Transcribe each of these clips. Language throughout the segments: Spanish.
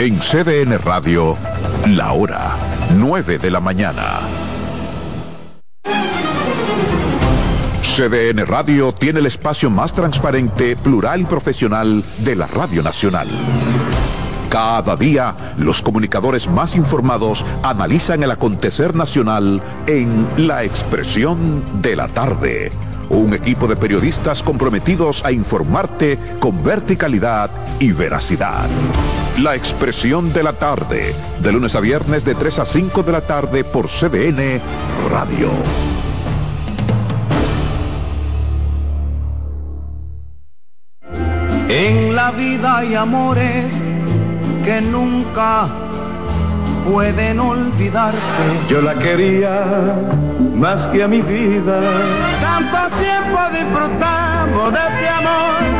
En CDN Radio, la hora 9 de la mañana. CDN Radio tiene el espacio más transparente, plural y profesional de la Radio Nacional. Cada día, los comunicadores más informados analizan el acontecer nacional en La Expresión de la Tarde. Un equipo de periodistas comprometidos a informarte con verticalidad y veracidad. La expresión de la tarde, de lunes a viernes de 3 a 5 de la tarde por CBN Radio. En la vida hay amores que nunca pueden olvidarse. Yo la quería más que a mi vida. Tanto tiempo disfrutamos de este amor.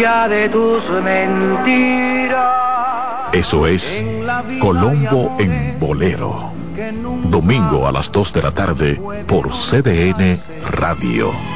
ya de tus mentiras. Eso es Colombo en Bolero. Domingo a las 2 de la tarde por CDN Radio.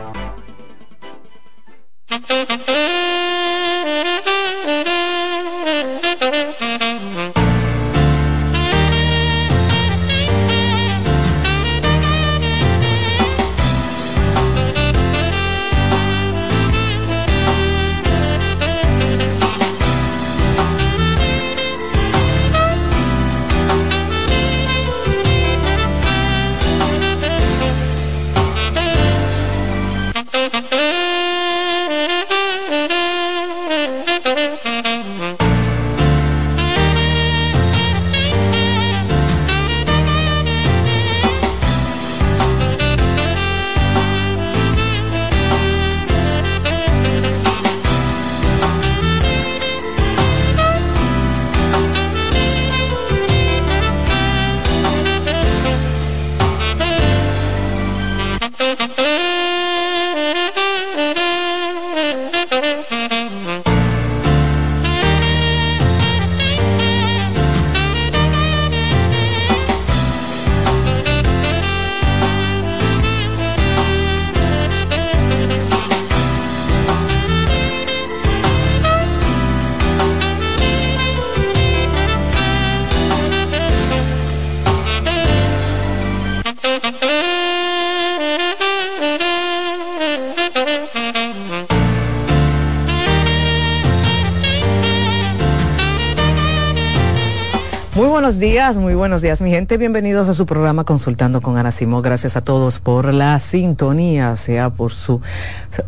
Días, muy buenos días, mi gente. Bienvenidos a su programa Consultando con Ana Simón. Gracias a todos por la sintonía, sea por su,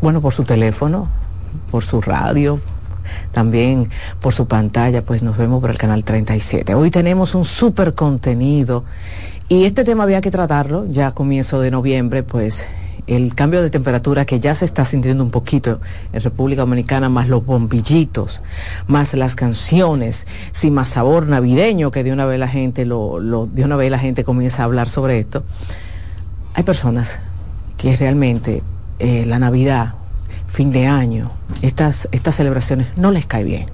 bueno, por su teléfono, por su radio, también por su pantalla, pues nos vemos por el canal 37. Hoy tenemos un súper contenido y este tema había que tratarlo ya a comienzo de noviembre, pues el cambio de temperatura que ya se está sintiendo un poquito en República Dominicana, más los bombillitos, más las canciones, sin más sabor navideño que de una vez la gente lo, de una vez la gente comienza a hablar sobre esto. Hay personas que realmente eh, la Navidad, fin de año, estas, estas celebraciones no les cae bien.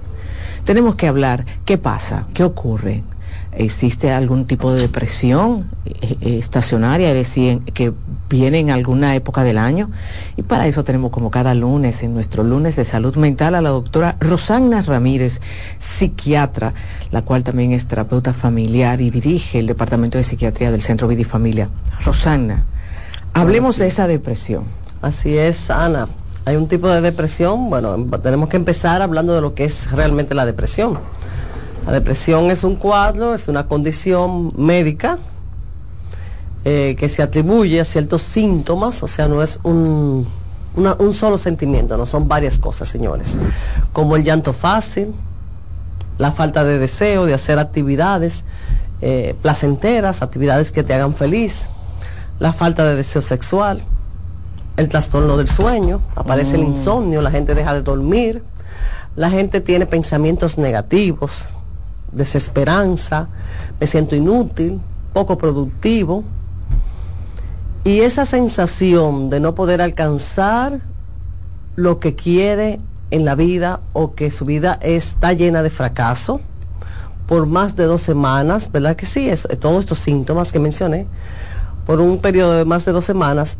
Tenemos que hablar qué pasa, qué ocurre, existe algún tipo de depresión eh, eh, estacionaria, es decir, que viene en alguna época del año. Y para eso tenemos como cada lunes, en nuestro lunes de salud mental, a la doctora Rosana Ramírez, psiquiatra, la cual también es terapeuta familiar y dirige el Departamento de Psiquiatría del Centro Vida y Familia. Rosana, hablemos de esa depresión. Así es, Ana. Hay un tipo de depresión, bueno, tenemos que empezar hablando de lo que es realmente la depresión. La depresión es un cuadro, es una condición médica eh, que se atribuye a ciertos síntomas, o sea, no es un, un solo sentimiento, no son varias cosas, señores, como el llanto fácil, la falta de deseo de hacer actividades eh, placenteras, actividades que te hagan feliz, la falta de deseo sexual, el trastorno del sueño, aparece el mm. insomnio, la gente deja de dormir, la gente tiene pensamientos negativos, desesperanza, me siento inútil, poco productivo. Y esa sensación de no poder alcanzar lo que quiere en la vida o que su vida está llena de fracaso por más de dos semanas, ¿verdad que sí? Todos estos síntomas que mencioné, por un periodo de más de dos semanas,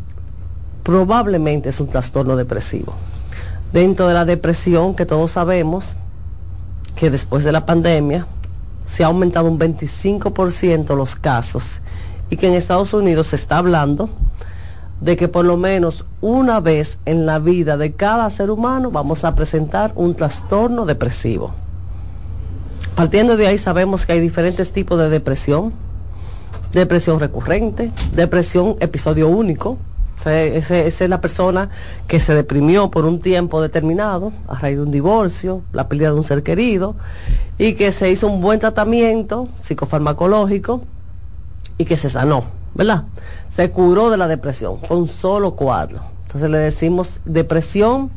probablemente es un trastorno depresivo. Dentro de la depresión que todos sabemos que después de la pandemia se ha aumentado un 25% los casos y que en Estados Unidos se está hablando de que por lo menos una vez en la vida de cada ser humano vamos a presentar un trastorno depresivo. Partiendo de ahí sabemos que hay diferentes tipos de depresión, depresión recurrente, depresión episodio único, esa es la persona que se deprimió por un tiempo determinado a raíz de un divorcio, la pérdida de un ser querido, y que se hizo un buen tratamiento psicofarmacológico y que se sanó, ¿verdad? Se curó de la depresión, fue un solo cuadro. Entonces le decimos depresión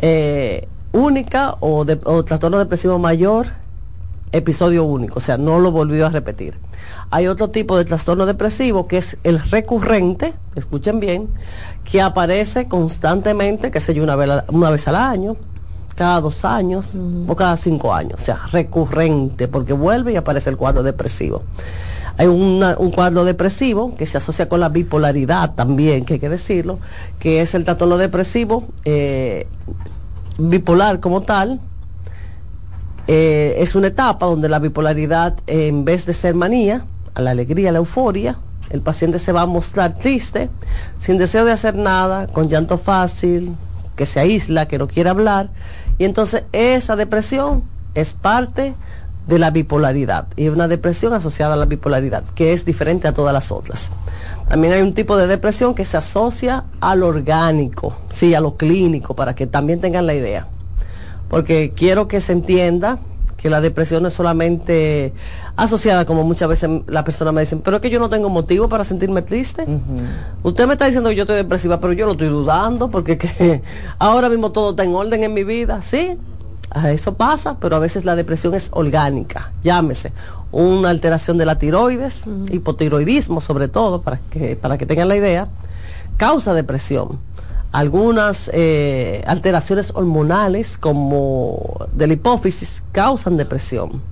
eh, única o, de, o trastorno depresivo mayor, episodio único, o sea, no lo volvió a repetir. Hay otro tipo de trastorno depresivo que es el recurrente, escuchen bien, que aparece constantemente, que sé yo, una vez, una vez al año, cada dos años o cada cinco años, o sea, recurrente, porque vuelve y aparece el cuadro depresivo. Hay un cuadro depresivo que se asocia con la bipolaridad también, que hay que decirlo, que es el trastorno depresivo eh, bipolar como tal, eh, es una etapa donde la bipolaridad, en vez de ser manía, a la alegría, a la euforia, el paciente se va a mostrar triste, sin deseo de hacer nada, con llanto fácil, que se aísla, que no quiere hablar. Y entonces esa depresión es parte de la bipolaridad y una depresión asociada a la bipolaridad, que es diferente a todas las otras. También hay un tipo de depresión que se asocia al orgánico, sí, a lo clínico, para que también tengan la idea. Porque quiero que se entienda que la depresión no es solamente asociada, como muchas veces las personas me dicen, pero es que yo no tengo motivo para sentirme triste. Usted me está diciendo que yo estoy depresiva, pero yo lo estoy dudando porque que ahora mismo todo está en orden en mi vida. Sí, eso pasa, pero a veces la depresión es orgánica, llámese, una alteración de la tiroides, hipotiroidismo sobre todo, para que, para que tengan la idea, causa depresión algunas eh, alteraciones hormonales como de la hipófisis causan depresión.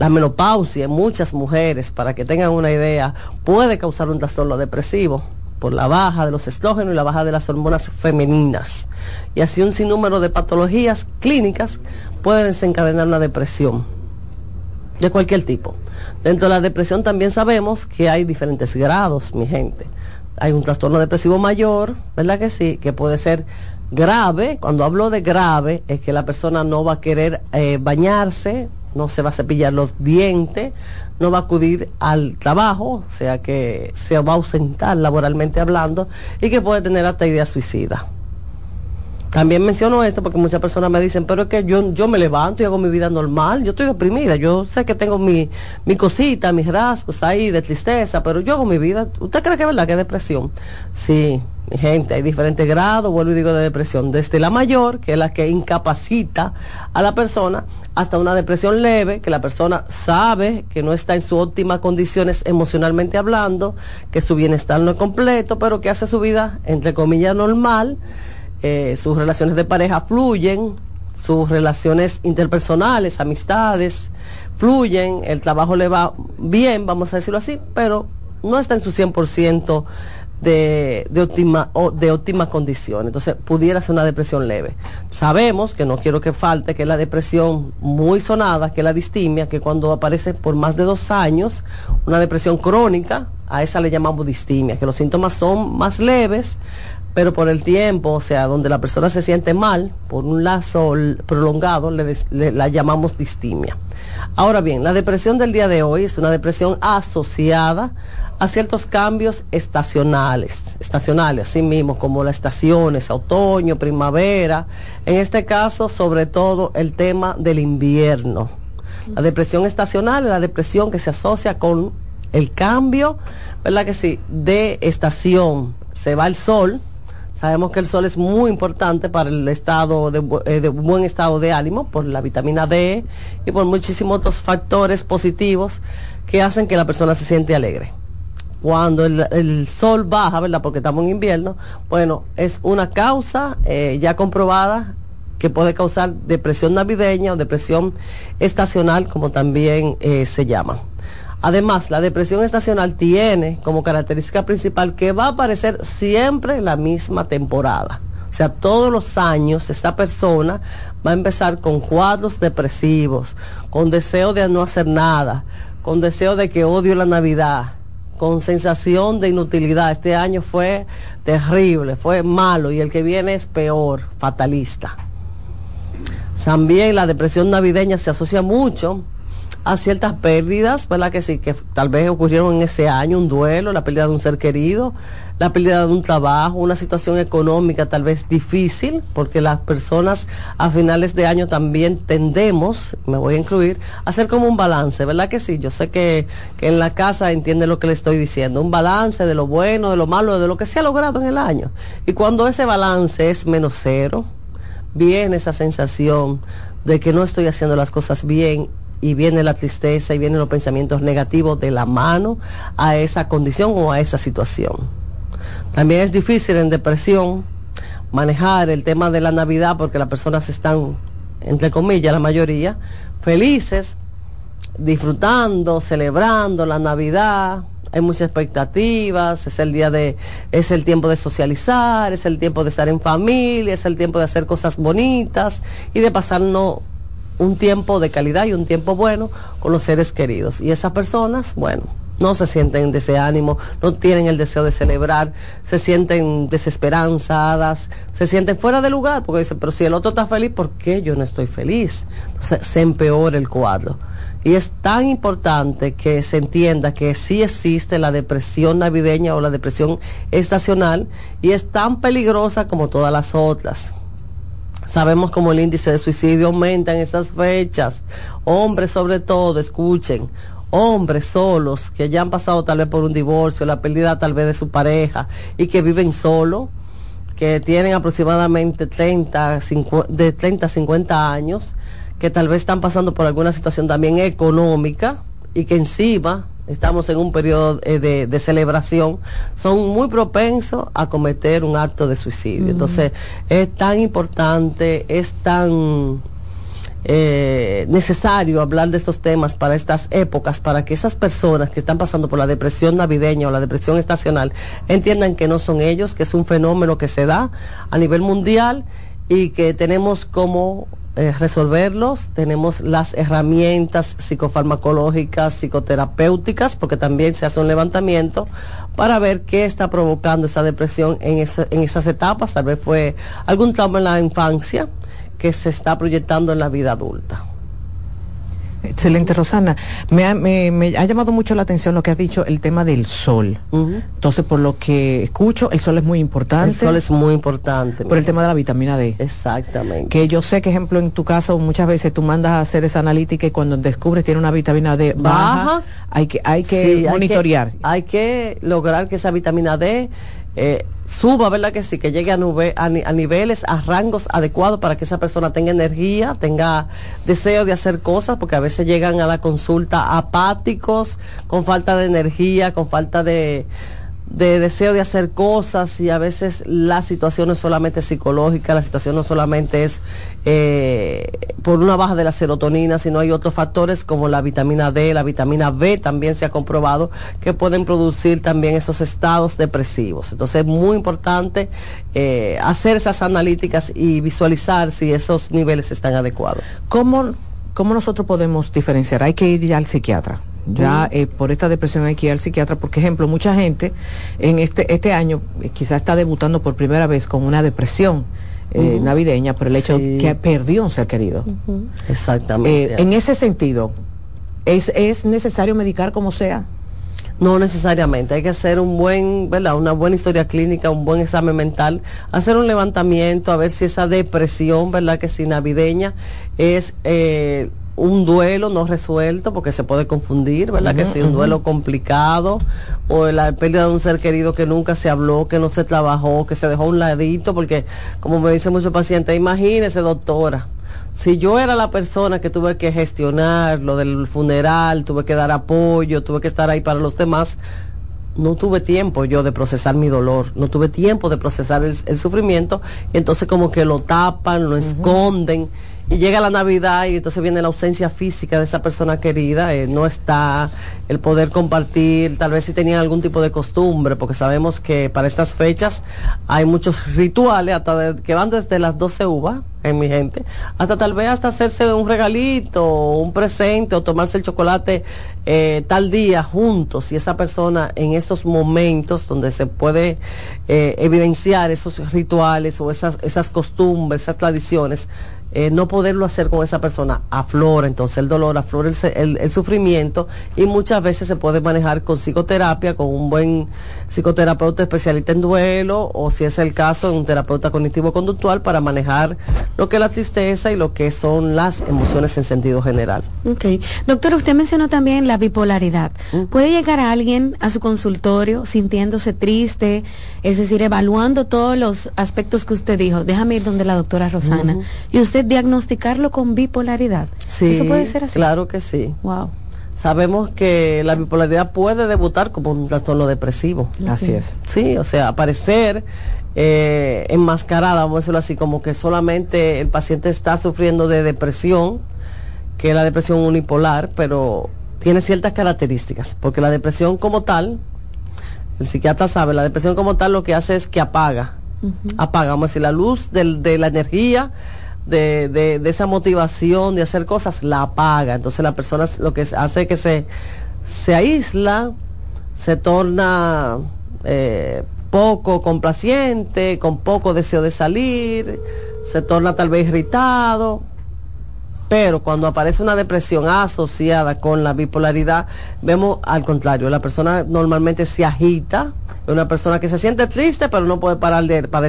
La menopausia en muchas mujeres, para que tengan una idea, puede causar un trastorno depresivo por la baja de los estrógenos y la baja de las hormonas femeninas. Y así un sinnúmero de patologías clínicas pueden desencadenar una depresión de cualquier tipo. Dentro de la depresión también sabemos que hay diferentes grados, mi gente hay un trastorno depresivo mayor, ¿verdad que sí? Que puede ser grave. Cuando hablo de grave es que la persona no va a querer eh, bañarse no se va a cepillar los dientes, no va a acudir al trabajo, o sea que se va a ausentar laboralmente hablando y que puede tener hasta idea suicida. También menciono esto porque muchas personas me dicen, pero es que yo, yo me levanto y hago mi vida normal, yo estoy deprimida, yo sé que tengo mi, mi cosita, mis rasgos ahí de tristeza, pero yo hago mi vida. ¿Usted cree que es verdad que es depresión? Sí, mi gente, hay diferentes grados, vuelvo y digo, de depresión, desde la mayor, que es la que incapacita a la persona, hasta una depresión leve, que la persona sabe que no está en su óptima condiciones emocionalmente hablando, que su bienestar no es completo, pero que hace su vida, entre comillas, normal eh, sus relaciones de pareja fluyen, sus relaciones interpersonales, amistades, fluyen, el trabajo le va bien, vamos a decirlo así, pero no está en su 100% de, de, óptima, de óptima condición. Entonces, pudiera ser una depresión leve. Sabemos que no quiero que falte, que es la depresión muy sonada, que es la distimia, que cuando aparece por más de dos años, una depresión crónica, a esa le llamamos distimia, que los síntomas son más leves, pero por el tiempo, o sea, donde la persona se siente mal, por un lazo prolongado, le, la llamamos distimia. Ahora bien, la depresión del día de hoy es una depresión asociada a ciertos cambios estacionales, estacionales, así mismo, como las estaciones, otoño, primavera, en este caso, sobre todo, el tema del invierno. La depresión estacional es la depresión que se asocia con el cambio, ¿verdad que sí?, de estación. Se va el sol, Sabemos que el sol es muy importante para el estado de, eh, buen estado de ánimo, por la vitamina D y por muchísimos otros factores positivos que hacen que la persona se siente alegre. Cuando el, sol baja, ¿verdad? Porque estamos en invierno, bueno, es una causa eh, ya comprobada que puede causar depresión navideña o depresión estacional, como también eh, se llama. Además, la depresión estacional tiene como característica principal que va a aparecer siempre en la misma temporada. O sea, todos los años esta persona va a empezar con cuadros depresivos, con deseo de no hacer nada, con deseo de que odio la Navidad, con sensación de inutilidad. Este año fue terrible, fue malo y el que viene es peor, fatalista. También la depresión navideña se asocia mucho a ciertas pérdidas, ¿verdad? Que sí, que tal vez ocurrieron en ese año, un duelo, la pérdida de un ser querido, la pérdida de un trabajo, una situación económica tal vez difícil, porque las personas a finales de año también tendemos, me voy a incluir, a hacer como un balance, ¿verdad que sí? Yo sé que, que en la casa entiende lo que le estoy diciendo, un balance de lo bueno, de lo malo, de lo que se ha logrado en el año. Y cuando ese balance es menos cero, viene esa sensación de que no estoy haciendo las cosas bien y viene la tristeza y vienen los pensamientos negativos de la mano a esa condición o a esa situación. También es difícil en depresión manejar el tema de la Navidad porque las personas están, entre comillas, la mayoría, felices, disfrutando, celebrando la Navidad, hay muchas expectativas, es el día de, es el tiempo de socializar, es el tiempo de estar en familia, es el tiempo de hacer cosas bonitas y de pasarnos un tiempo de calidad y un tiempo bueno con los seres queridos. Y esas personas, bueno, no se sienten de ese ánimo, no tienen el deseo de celebrar, se sienten desesperanzadas, se sienten fuera de lugar, porque dicen, pero si el otro está feliz, ¿por qué yo no estoy feliz? Entonces se empeora el cuadro. Y es tan importante que se entienda que sí existe la depresión navideña o la depresión estacional y es tan peligrosa como todas las otras. Sabemos como el índice de suicidio aumenta en esas fechas. Hombres sobre todo, escuchen, hombres solos que ya han pasado tal vez por un divorcio, la pérdida tal vez de su pareja y que viven solos, que tienen aproximadamente 30, de 30 a 50 años, que tal vez están pasando por alguna situación también económica y que encima estamos en un periodo eh, de, celebración, son muy propensos a cometer un acto de suicidio. Entonces, es tan importante, es tan eh, necesario hablar de estos temas para estas épocas, para que esas personas que están pasando por la depresión navideña o la depresión estacional entiendan que no son ellos, que es un fenómeno que se da a nivel mundial y que tenemos como eh, resolverlos. Tenemos las herramientas psicofarmacológicas, psicoterapéuticas, porque también se hace un levantamiento para ver qué está provocando esa depresión en, en esas etapas. Tal vez fue algún trauma en la infancia que se está proyectando en la vida adulta. Excelente, Rosana. Me ha, me, me ha, llamado mucho la atención lo que has dicho, el tema del sol. Uh -huh. Entonces, por lo que escucho, el sol es muy importante. El sol es muy importante. Por el tema de la vitamina D. Exactamente. Que yo sé que, ejemplo, en tu caso, muchas veces tú mandas a hacer esa analítica y cuando descubres que tiene una vitamina D baja, baja hay que, hay que sí, monitorear. Hay que, hay que lograr que esa vitamina D eh, suba, ¿verdad que sí? Que llegue a, a, niveles, a rangos adecuados para que esa persona tenga energía, tenga deseo de hacer cosas, porque a veces llegan a la consulta apáticos, con falta de energía, con falta de, de deseo de hacer cosas y a veces la situación no es solamente psicológica, la situación no solamente es eh, por una baja de la serotonina, sino hay otros factores como la vitamina D, la vitamina B también se ha comprobado que pueden producir también esos estados depresivos. Entonces es muy importante eh, hacer esas analíticas y visualizar si esos niveles están adecuados. ¿Cómo, cómo nosotros podemos diferenciar? Hay que ir ya al psiquiatra ya eh, por esta depresión hay que ir al psiquiatra, por ejemplo, mucha gente en este, este año eh, quizás está debutando por primera vez con una depresión. Eh, uh -huh. navideña por el hecho sí. que perdió un ser querido. Uh -huh. Exactamente. en ese sentido, ¿es, ¿es necesario medicar como sea? No necesariamente, hay que hacer un buen, ¿verdad? Una buena historia clínica, un buen examen mental, hacer un levantamiento, a ver si esa depresión, ¿verdad? Que si navideña es eh, un duelo no resuelto, porque se puede confundir, ¿verdad? Uh -huh, que si un duelo uh -huh. complicado, o la pérdida de un ser querido que nunca se habló, que no se trabajó, que se dejó a un ladito, porque como me dicen muchos pacientes, imagínese doctora, si yo era la persona que tuve que gestionar lo del funeral, tuve que dar apoyo, tuve que estar ahí para los demás, no tuve tiempo yo de procesar mi dolor, no tuve tiempo de procesar el, el sufrimiento, y entonces como que lo tapan, lo uh -huh. esconden, y llega la Navidad y entonces viene la ausencia física de esa persona querida, eh, no está el poder compartir, tal vez si tenían algún tipo de costumbre, porque sabemos que para estas fechas hay muchos rituales hasta de, que van desde las 12 uvas en mi gente, hasta tal vez hasta hacerse un regalito, un presente o tomarse el chocolate eh, tal día juntos y esa persona en esos momentos donde se puede eh, evidenciar esos rituales o esas, esas costumbres, esas tradiciones, eh, no poderlo hacer con esa persona aflora entonces el dolor, aflora el, el, el, sufrimiento y muchas veces se puede manejar con psicoterapia, con un buen psicoterapeuta especialista en duelo o si es el caso, un terapeuta cognitivo-conductual para manejar lo que es la tristeza y lo que son las emociones en sentido general. Ok. Doctor, usted mencionó también la bipolaridad. ¿Mm? ¿Puede llegar a alguien a su consultorio sintiéndose triste, es decir, evaluando todos los aspectos que usted dijo? Déjame ir donde la doctora Rosana. Uh -huh. Y usted diagnosticarlo con bipolaridad. Sí, ¿Eso puede ser así? Claro que sí. Wow. Sabemos que la bipolaridad puede debutar como un trastorno depresivo. Okay. Así es. Sí, o sea, aparecer eh, enmascarada, vamos a decirlo así, como que solamente el paciente está sufriendo de depresión, que es la depresión unipolar, pero tiene ciertas características, porque la depresión como tal, el psiquiatra sabe, la depresión como tal lo que hace es que apaga, uh -huh. apaga, vamos a decir, la luz del, de la energía de, de, de, esa motivación de hacer cosas, la apaga. Entonces la persona lo que hace es que se, se aísla, se torna eh, poco complaciente, con poco deseo de salir, se torna tal vez irritado. Pero cuando aparece una depresión asociada con la bipolaridad, vemos al contrario, la persona normalmente se agita, es una persona que se siente triste, pero no puede parar de, para,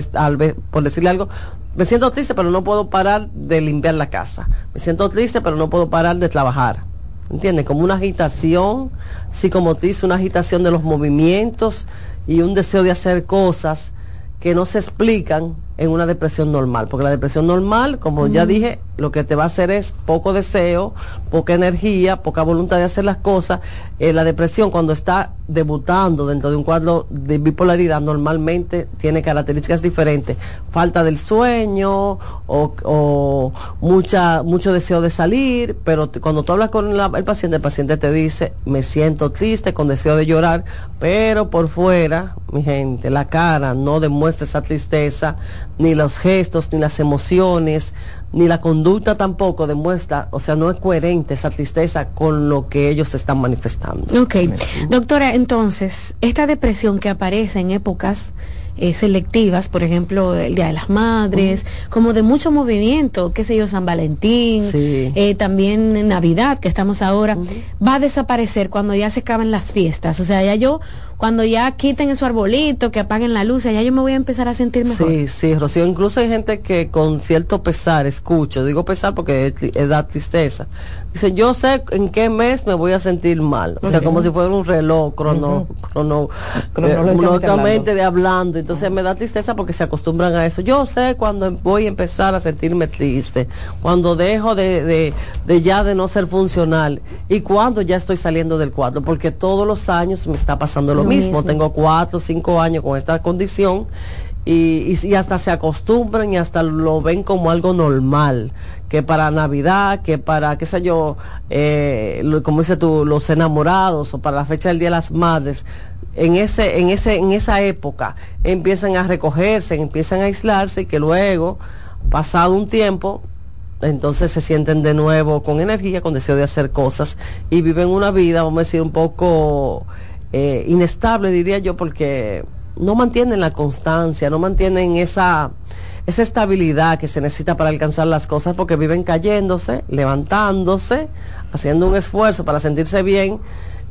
por decirle algo, me siento triste, pero no puedo parar de limpiar la casa. Me siento triste, pero no puedo parar de trabajar. ¿Entiendes? Como una agitación psicomotriz, una agitación de los movimientos y un deseo de hacer cosas que no se explican en una depresión normal. Porque la depresión normal, como mm. ya dije, lo que te va a hacer es poco deseo, poca energía, poca voluntad de hacer las cosas. Eh, la depresión cuando está debutando dentro de un cuadro de bipolaridad normalmente tiene características diferentes. Falta del sueño o, o mucha, mucho deseo de salir, pero cuando tú hablas con la, el paciente, el paciente te dice, me siento triste, con deseo de llorar, pero por fuera, mi gente, la cara no demuestra esa tristeza, ni los gestos, ni las emociones, ni la conducta tampoco demuestra, o sea, no es coherente esa tristeza con lo que ellos están manifestando. Ok, doctora, entonces, esta depresión que aparece en épocas eh, selectivas, por ejemplo, el Día de las Madres, como de mucho movimiento, qué sé yo, San Valentín, eh, también Navidad, que estamos ahora, va a desaparecer cuando ya se acaben las fiestas. O sea, ya yo cuando ya quiten su arbolito, que apaguen la luz, ya yo me voy a empezar a sentir mejor. Sí, sí, Rocío, incluso hay gente que con cierto pesar, escucho, digo pesar porque es, da tristeza, dice, yo sé en qué mes me voy a sentir mal, o sea, como si fuera un reloj crono, crono, cronológicamente de hablando, entonces me da tristeza porque se acostumbran a eso. Yo sé cuando voy a empezar a sentirme triste, cuando dejo de, de, de ya de no ser funcional y cuando ya estoy saliendo del cuadro, porque todos los años me está pasando lo, mismo. Tengo cuatro, cinco años con esta condición y, y, hasta se acostumbran y hasta lo ven como algo normal. Que para Navidad, que para, qué sé yo, eh, como dices tú, los enamorados o para la fecha del Día de las Madres, en ese, en ese, en esa época empiezan a recogerse, empiezan a aislarse y que luego, pasado un tiempo, entonces se sienten de nuevo con energía, con deseo de hacer cosas y viven una vida, vamos a decir, un poco eh, inestable, diría yo, porque no mantienen la constancia, no mantienen esa, esa estabilidad que se necesita para alcanzar las cosas, porque viven cayéndose, levantándose, haciendo un esfuerzo para sentirse bien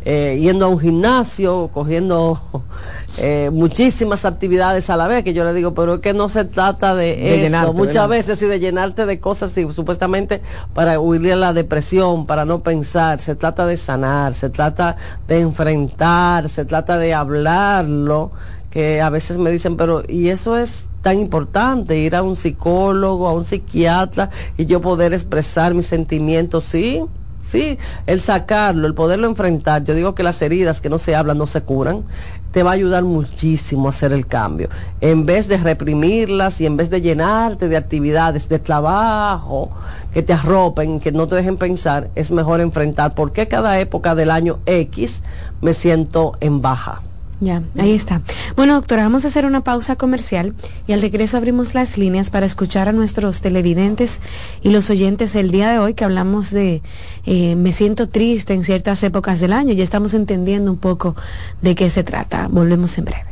eh, yendo a un gimnasio, cogiendo eh, muchísimas actividades a la vez, que yo le digo, pero es que no se trata de, eso, muchas veces y de llenarte de cosas y supuestamente para huirle a la depresión, para no pensar, se trata de sanar, se trata de enfrentar, se trata de hablarlo, que a veces me dicen, pero y eso es tan importante, ir a un psicólogo, a un psiquiatra y yo poder expresar mis sentimientos, sí, Sí, el sacarlo, el poderlo enfrentar. Yo digo que las heridas que no se hablan no se curan. Te va a ayudar muchísimo a hacer el cambio. En vez de reprimirlas y en vez de llenarte de actividades, de trabajo, que te arropen, que no te dejen pensar, es mejor enfrentar por qué cada época del año X me siento en baja. Ya, ahí está. Bueno, doctora, vamos a hacer una pausa comercial y al regreso abrimos las líneas para escuchar a nuestros televidentes y los oyentes el día de hoy que hablamos de eh, me siento triste en ciertas épocas del año. Ya estamos entendiendo un poco de qué se trata. Volvemos en breve.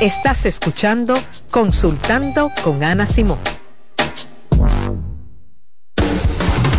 Estás escuchando Consultando con Ana Simón.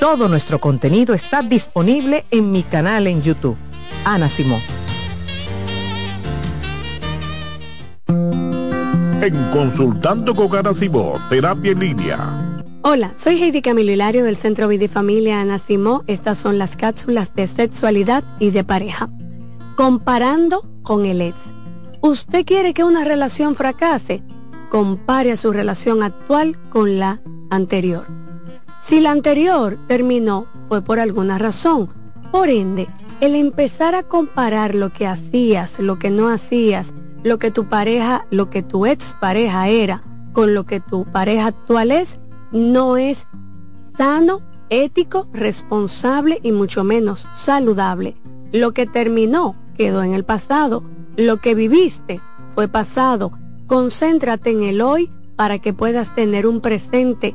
Todo nuestro contenido está disponible en mi canal en YouTube. Ana Simón. En Consultando con Ana Simón, Terapia en Línea. Hola, soy Heidi Camilo Hilario del Centro Vida y Familia Ana Simón. Estas son las cápsulas de sexualidad y de pareja. Comparando con el ex. ¿Usted quiere que una relación fracase? Compare a su relación actual con la anterior. Si la anterior terminó, fue por alguna razón. Por ende, el empezar a comparar lo que hacías, lo que no hacías, lo que tu pareja, lo que tu ex pareja era, con lo que tu pareja actual es, no es sano, ético, responsable y mucho menos saludable. Lo que terminó quedó en el pasado. Lo que viviste fue pasado. Concéntrate en el hoy para que puedas tener un presente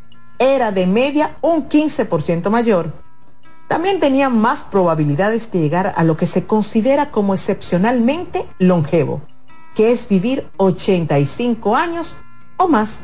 era de media un 15% mayor. También tenían más probabilidades de llegar a lo que se considera como excepcionalmente longevo, que es vivir 85 años o más.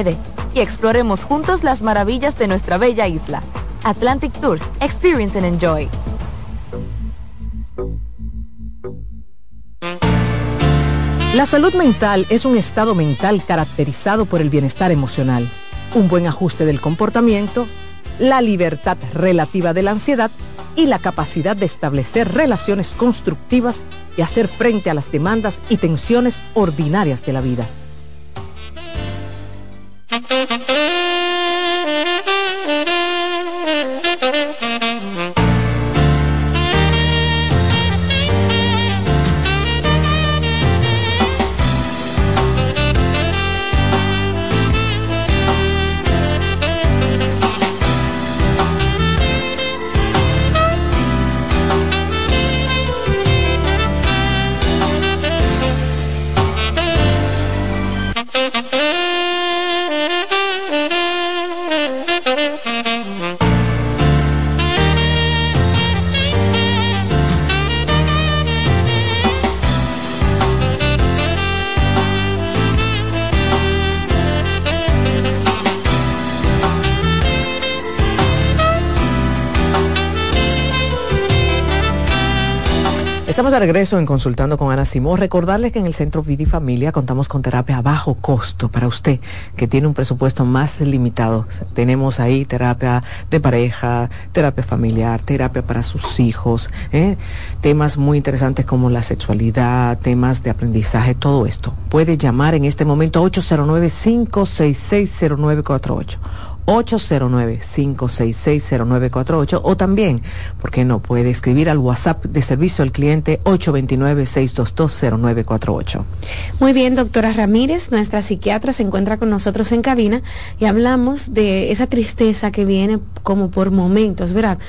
Y exploremos juntos las maravillas de nuestra bella isla. Atlantic Tours, Experience and Enjoy. La salud mental es un estado mental caracterizado por el bienestar emocional, un buen ajuste del comportamiento, la libertad relativa de la ansiedad y la capacidad de establecer relaciones constructivas y hacer frente a las demandas y tensiones ordinarias de la vida. Thank you. Regreso en Consultando con Ana Simón. Recordarles que en el Centro Vida y Familia contamos con terapia a bajo costo para usted que tiene un presupuesto más limitado. Tenemos ahí terapia de pareja, terapia familiar, terapia para sus hijos, ¿eh? temas muy interesantes como la sexualidad, temas de aprendizaje, todo esto. Puede llamar en este momento 809-566-0948. 809-566-0948 o también, ¿por qué no? Puede escribir al WhatsApp de servicio al cliente 829-622-0948. Muy bien, doctora Ramírez, nuestra psiquiatra se encuentra con nosotros en cabina y hablamos de esa tristeza que viene como por momentos, ¿verdad?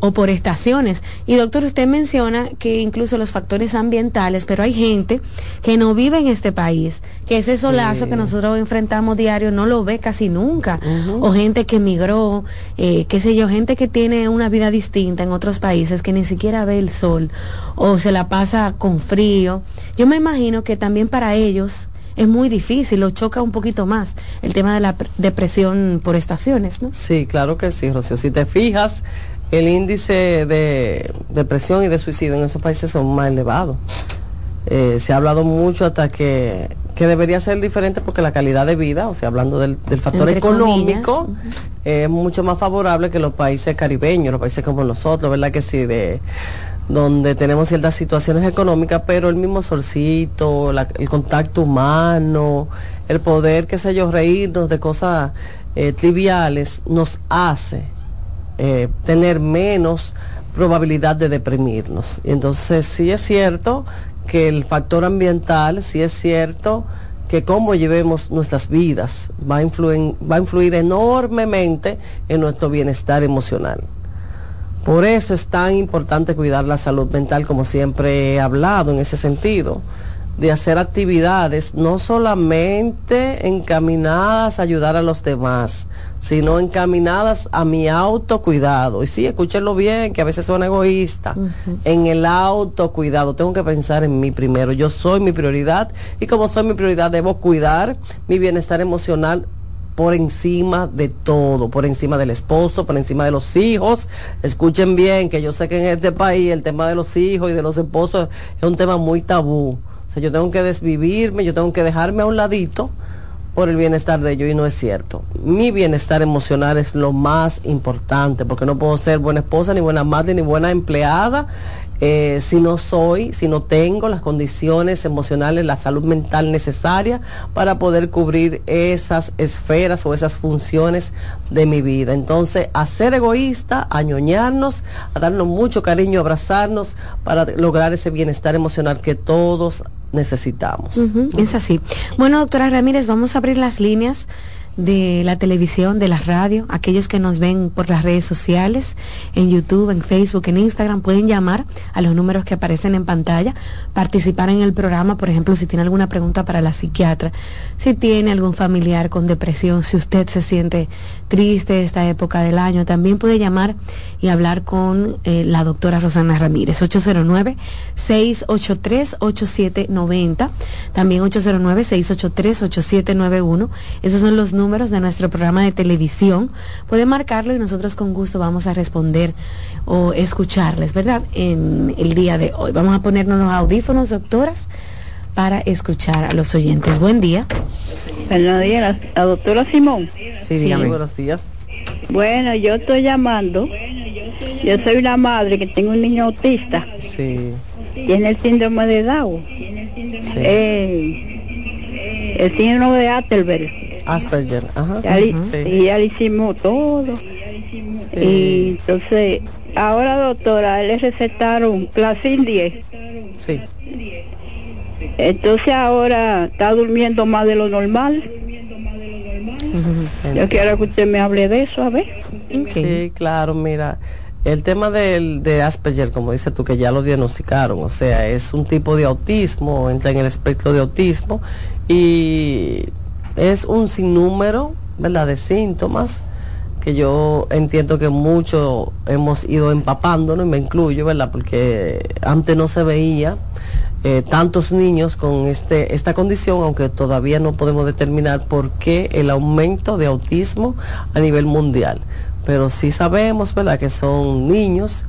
O por estaciones. Y doctor, usted menciona que incluso los factores ambientales, pero hay gente que no vive en este país, que ese solazo que nosotros enfrentamos diario no lo ve casi nunca, o gente que emigró, eh, qué sé yo, gente que tiene una vida distinta en otros países, que ni siquiera ve el sol, o se la pasa con frío. Yo me imagino que también para ellos es muy difícil, lo choca un poquito más el tema de la depresión por estaciones, ¿no? Sí, claro que sí, Rocío. Si te fijas, el índice de depresión y de suicidio en esos países son más elevados. Eh, se ha hablado mucho hasta que, que, debería ser diferente porque la calidad de vida, o sea, hablando del, factor económico, es mucho más favorable que los países caribeños, los países como nosotros, ¿verdad? Que sí, de donde tenemos ciertas situaciones económicas, pero el mismo solcito, el contacto humano, el poder, qué sé yo, reírnos de cosas eh, triviales, nos hace eh, tener menos probabilidad de deprimirnos. entonces sí es cierto que el factor ambiental, sí es cierto que cómo llevemos nuestras vidas va a influir, va a influir enormemente en nuestro bienestar emocional. Por eso es tan importante cuidar la salud mental, como siempre he hablado en ese sentido de hacer actividades no solamente encaminadas a ayudar a los demás, sino encaminadas a mi autocuidado. Y sí, escúchenlo bien, que a veces suena egoísta. En el autocuidado, tengo que pensar en mí primero. Yo soy mi prioridad y como soy mi prioridad, debo cuidar mi bienestar emocional por encima de todo, por encima del esposo, por encima de los hijos. Escuchen bien, que yo sé que en este país el tema de los hijos y de los esposos es un tema muy tabú. Yo tengo que desvivirme, yo tengo que dejarme a un ladito por el bienestar de ellos y no es cierto. Mi bienestar emocional es lo más importante porque no puedo ser buena esposa, ni buena madre, ni buena empleada eh, si no soy, si no tengo las condiciones emocionales, la salud mental necesaria para poder cubrir esas esferas o esas funciones de mi vida. Entonces, a ser egoísta, a ñoñarnos, a darnos mucho cariño, abrazarnos para lograr ese bienestar emocional que todos necesitamos. es así. Bueno, doctora Ramírez, vamos a abrir las líneas de la televisión, de la radio, aquellos que nos ven por las redes sociales, en YouTube, en Facebook, en Instagram, pueden llamar a los números que aparecen en pantalla, participar en el programa, por ejemplo, si tiene alguna pregunta para la psiquiatra, si tiene algún familiar con depresión, si usted se siente triste esta época del año, también puede llamar y hablar con eh, la doctora Rosana Ramírez, 809-683-8790, también 809-683-8791, esos son los números números de nuestro programa de televisión. Pueden marcarlo y nosotros con gusto vamos a responder o escucharles, ¿verdad? En el día de hoy. Vamos a ponernos los audífonos, doctoras, para escuchar a los oyentes. Buen día. Buenos días, la, doctora Simón. Sí, dígame. buenos días. Bueno, yo estoy llamando. Yo soy una madre que tengo un niño autista. Sí. Tiene el síndrome de Down. Sí. Eh, el síndrome de Atterberg. Asperger, ajá. Y ya le hicimos todo. Y entonces, ahora doctora, le recetaron Placin 10. Sí. Entonces ahora está durmiendo más de lo normal. Yo quiero que usted me hable de eso, a ver. Sí, claro, mira. El tema del, de Asperger, como dices tú, que ya lo diagnosticaron, o sea, es un tipo de autismo, entra en el espectro de autismo y es un sinnúmero, ¿verdad?, de síntomas que yo entiendo que muchos hemos ido empapándonos, y me incluyo, ¿verdad?, porque antes no se veía eh, tantos niños con este, esta condición, aunque todavía no podemos determinar por qué el aumento de autismo a nivel mundial. Pero sí sabemos, ¿verdad?, que son niños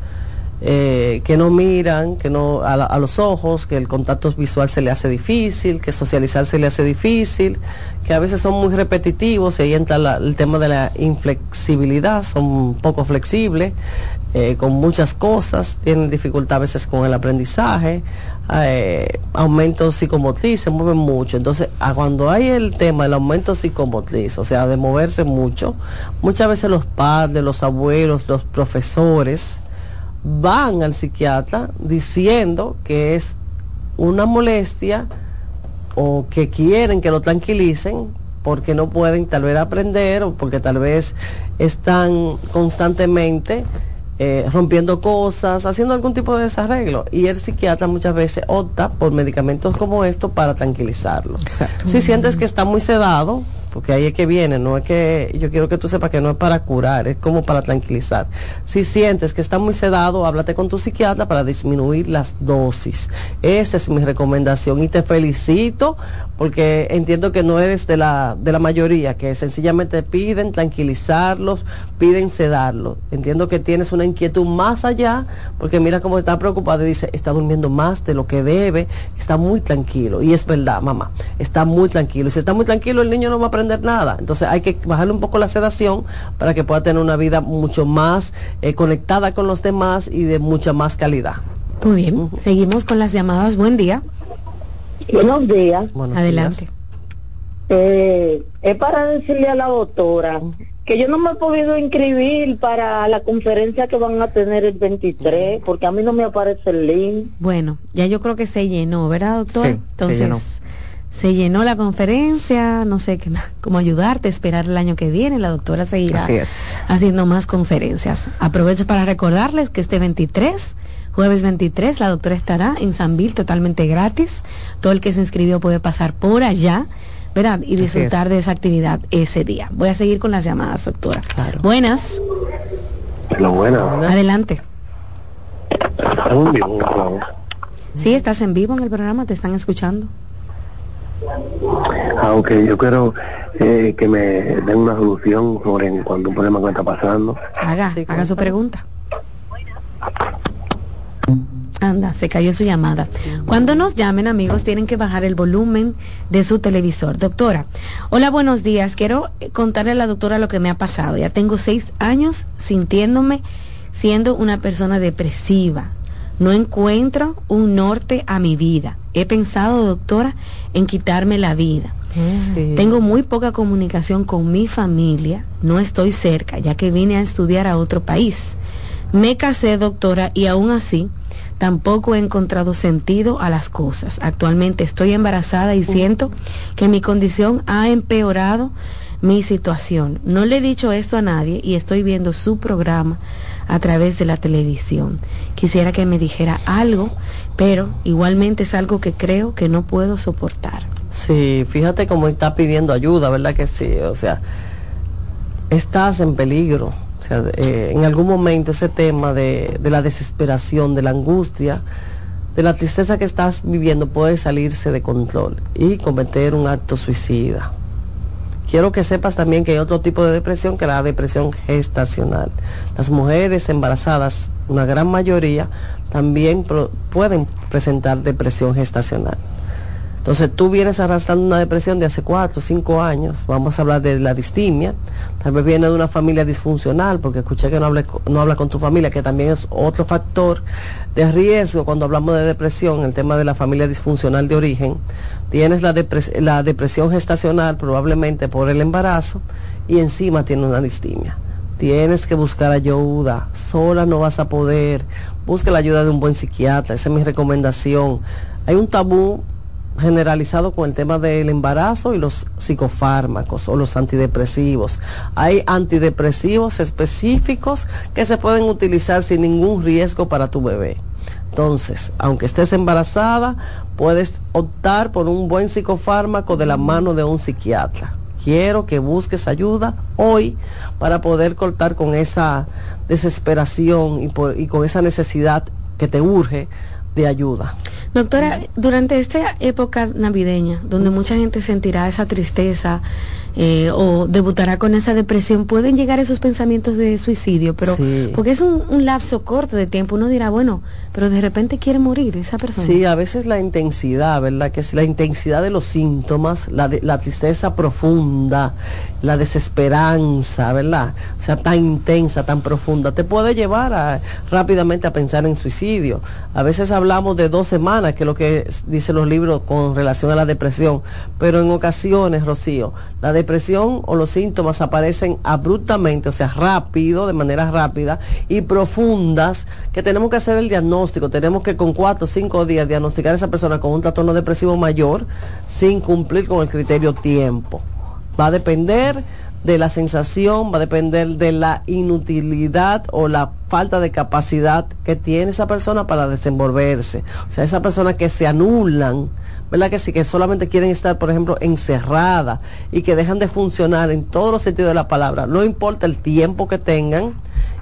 eh, que no miran, que no a, los ojos, que el contacto visual se le hace difícil, que socializar se le hace difícil, que a veces son muy repetitivos y ahí entra el tema de la inflexibilidad, son poco flexibles eh, con muchas cosas, tienen dificultad a veces con el aprendizaje, eh, aumento psicomotriz, se mueven mucho. Entonces, cuando hay el tema del aumento psicomotriz, o sea, de moverse mucho, muchas veces los padres, los abuelos, los profesores, van al psiquiatra diciendo que es una molestia o que quieren que lo tranquilicen porque no pueden tal vez aprender o porque tal vez están constantemente eh, rompiendo cosas, haciendo algún tipo de desarreglo. Y el psiquiatra muchas veces opta por medicamentos como estos para tranquilizarlo. Si sientes que está muy sedado, porque ahí es que viene, no es que yo quiero que tú sepas que no es para curar, es como para tranquilizar. Si sientes que está muy sedado, háblate con tu psiquiatra para disminuir las dosis. Esa es mi recomendación y te felicito porque entiendo que no eres de la, de la mayoría, que sencillamente piden tranquilizarlos, piden sedarlos. Entiendo que tienes una inquietud más allá, porque mira cómo está preocupado y dice, está durmiendo más de lo que debe, está muy tranquilo. Y es verdad, mamá, está muy tranquilo. Y si está muy tranquilo, el niño no va a nada. Entonces hay que bajarle un poco la sedación para que pueda tener una vida mucho más eh, conectada con los demás y de mucha más calidad. Muy bien, seguimos con las llamadas. Buen día. Buenos días. Adelante. Eh, es para decirle a la doctora que yo no me he podido inscribir para la conferencia que van a tener el 23, porque a mí no me aparece el link. Bueno, ya yo creo que se llenó, ¿verdad, doctor? Entonces, se llenó la conferencia, no sé qué más, cómo ayudarte, esperar el año que viene, la doctora seguirá haciendo más conferencias. Aprovecho para recordarles que este 23, jueves 23, la doctora estará en San Bill totalmente gratis. Todo el que se inscribió puede pasar por allá. ¿verdad? Y disfrutar de esa actividad ese día. Voy a seguir con las llamadas, doctora. Buenas. buenas. Adelante. Sí, estás en vivo en el programa, te están escuchando. Aunque yo quiero eh, que me den una solución sobre cuando un problema que está pasando. Haga, haga su pregunta. Anda, se cayó su llamada. Cuando nos llamen, amigos, tienen que bajar el volumen de su televisor. Doctora, hola, buenos días. Quiero contarle a la doctora lo que me ha pasado. Ya tengo seis años sintiéndome siendo una persona depresiva. No encuentro un norte a mi vida. He pensado, doctora, en quitarme la vida. Tengo muy poca comunicación con mi familia. No estoy cerca, ya que vine a estudiar a otro país. Me casé, doctora, y aún así tampoco he encontrado sentido a las cosas. Actualmente estoy embarazada y siento que mi condición ha empeorado mi situación. No le he dicho esto a nadie y estoy viendo su programa a través de la televisión. Quisiera que me dijera algo, pero igualmente es algo que creo que no puedo soportar. Sí, fíjate cómo está pidiendo ayuda, ¿verdad que sí? O sea, estás en peligro eh, en algún momento ese tema de, de la desesperación, de la angustia, de la tristeza que estás viviendo puede salirse de control y cometer un acto suicida. Quiero que sepas también que hay otro tipo de depresión que la depresión gestacional. Las mujeres embarazadas, una gran mayoría, también pueden presentar depresión gestacional. Entonces tú vienes arrastrando una depresión de hace cuatro cinco años, vamos a hablar de la distimia, tal vez viene de una familia disfuncional, porque escuché que no, no habla con tu familia, que también es otro factor de riesgo cuando hablamos de depresión, el tema de la familia disfuncional de origen. Tienes la, la depresión gestacional probablemente por el embarazo y encima tiene una distimia. Tienes que buscar ayuda, sola no vas a poder, busca la ayuda de un buen psiquiatra, esa es mi recomendación. Hay un tabú generalizado con el tema del embarazo y los psicofármacos o los antidepresivos. Hay antidepresivos específicos que se pueden utilizar sin ningún riesgo para tu bebé. Entonces, aunque estés embarazada, puedes optar por un buen psicofármaco de la mano de un psiquiatra. Quiero que busques ayuda hoy para poder cortar con esa desesperación y, y con esa necesidad que te urge de ayuda. Doctora, durante esta época navideña, donde mucha gente sentirá esa tristeza eh, o debutará con esa depresión, pueden llegar esos pensamientos de suicidio, pero porque es un, lapso corto de tiempo, uno dirá, bueno, pero de repente quiere morir esa persona. Sí, a veces la intensidad, ¿verdad? Que es la intensidad de los síntomas, la, de, la tristeza profunda, la desesperanza, ¿verdad? O sea, tan intensa, tan profunda, te puede llevar a, rápidamente a pensar en suicidio. A veces hablamos de dos semanas, que es lo que dicen los libros con relación a la depresión, pero en ocasiones, Rocío, la depresión o los síntomas aparecen abruptamente, o sea, rápido, de manera rápida y profundas, que tenemos que hacer el diagnóstico, tenemos que con cuatro o cinco días diagnosticar a esa persona con un trastorno depresivo mayor sin cumplir con el criterio tiempo. Va a depender de la sensación, va a depender de la inutilidad o la falta de capacidad que tiene esa persona para desenvolverse. O sea, esa persona que se anulan, ¿verdad? Que sí, que solamente quieren estar, por ejemplo, encerrada y que dejan de funcionar en todos los sentidos de la palabra. No importa el tiempo que tengan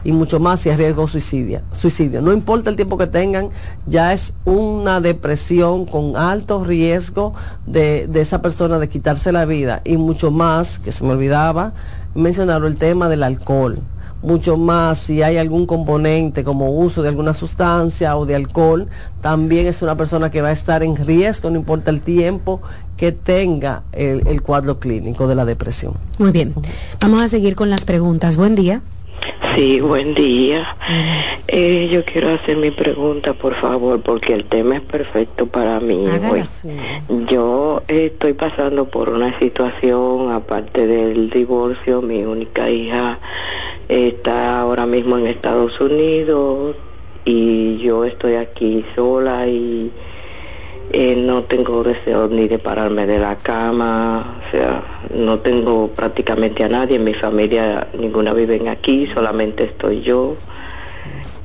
y mucho más si es riesgo suicidio. suicidio. No importa el tiempo que tengan, ya es una depresión con alto riesgo de, de esa persona de quitarse la vida y mucho más, que se me olvidaba mencionar el tema del alcohol mucho más si hay algún componente como uso de alguna sustancia o de alcohol, también es una persona que va a estar en riesgo, no importa el tiempo que tenga el, cuadro clínico de la depresión. Muy bien, vamos a seguir con las preguntas. Buen día. Sí, buen día. Eh, yo quiero hacer mi pregunta, por favor, porque el tema es perfecto para mí. Yo estoy pasando por una situación, aparte del divorcio, mi única hija está ahora mismo en Estados Unidos y yo estoy aquí sola y eh, no tengo deseo ni de pararme de la cama, o sea, no tengo prácticamente a nadie, en mi familia ninguna viven aquí, solamente estoy yo.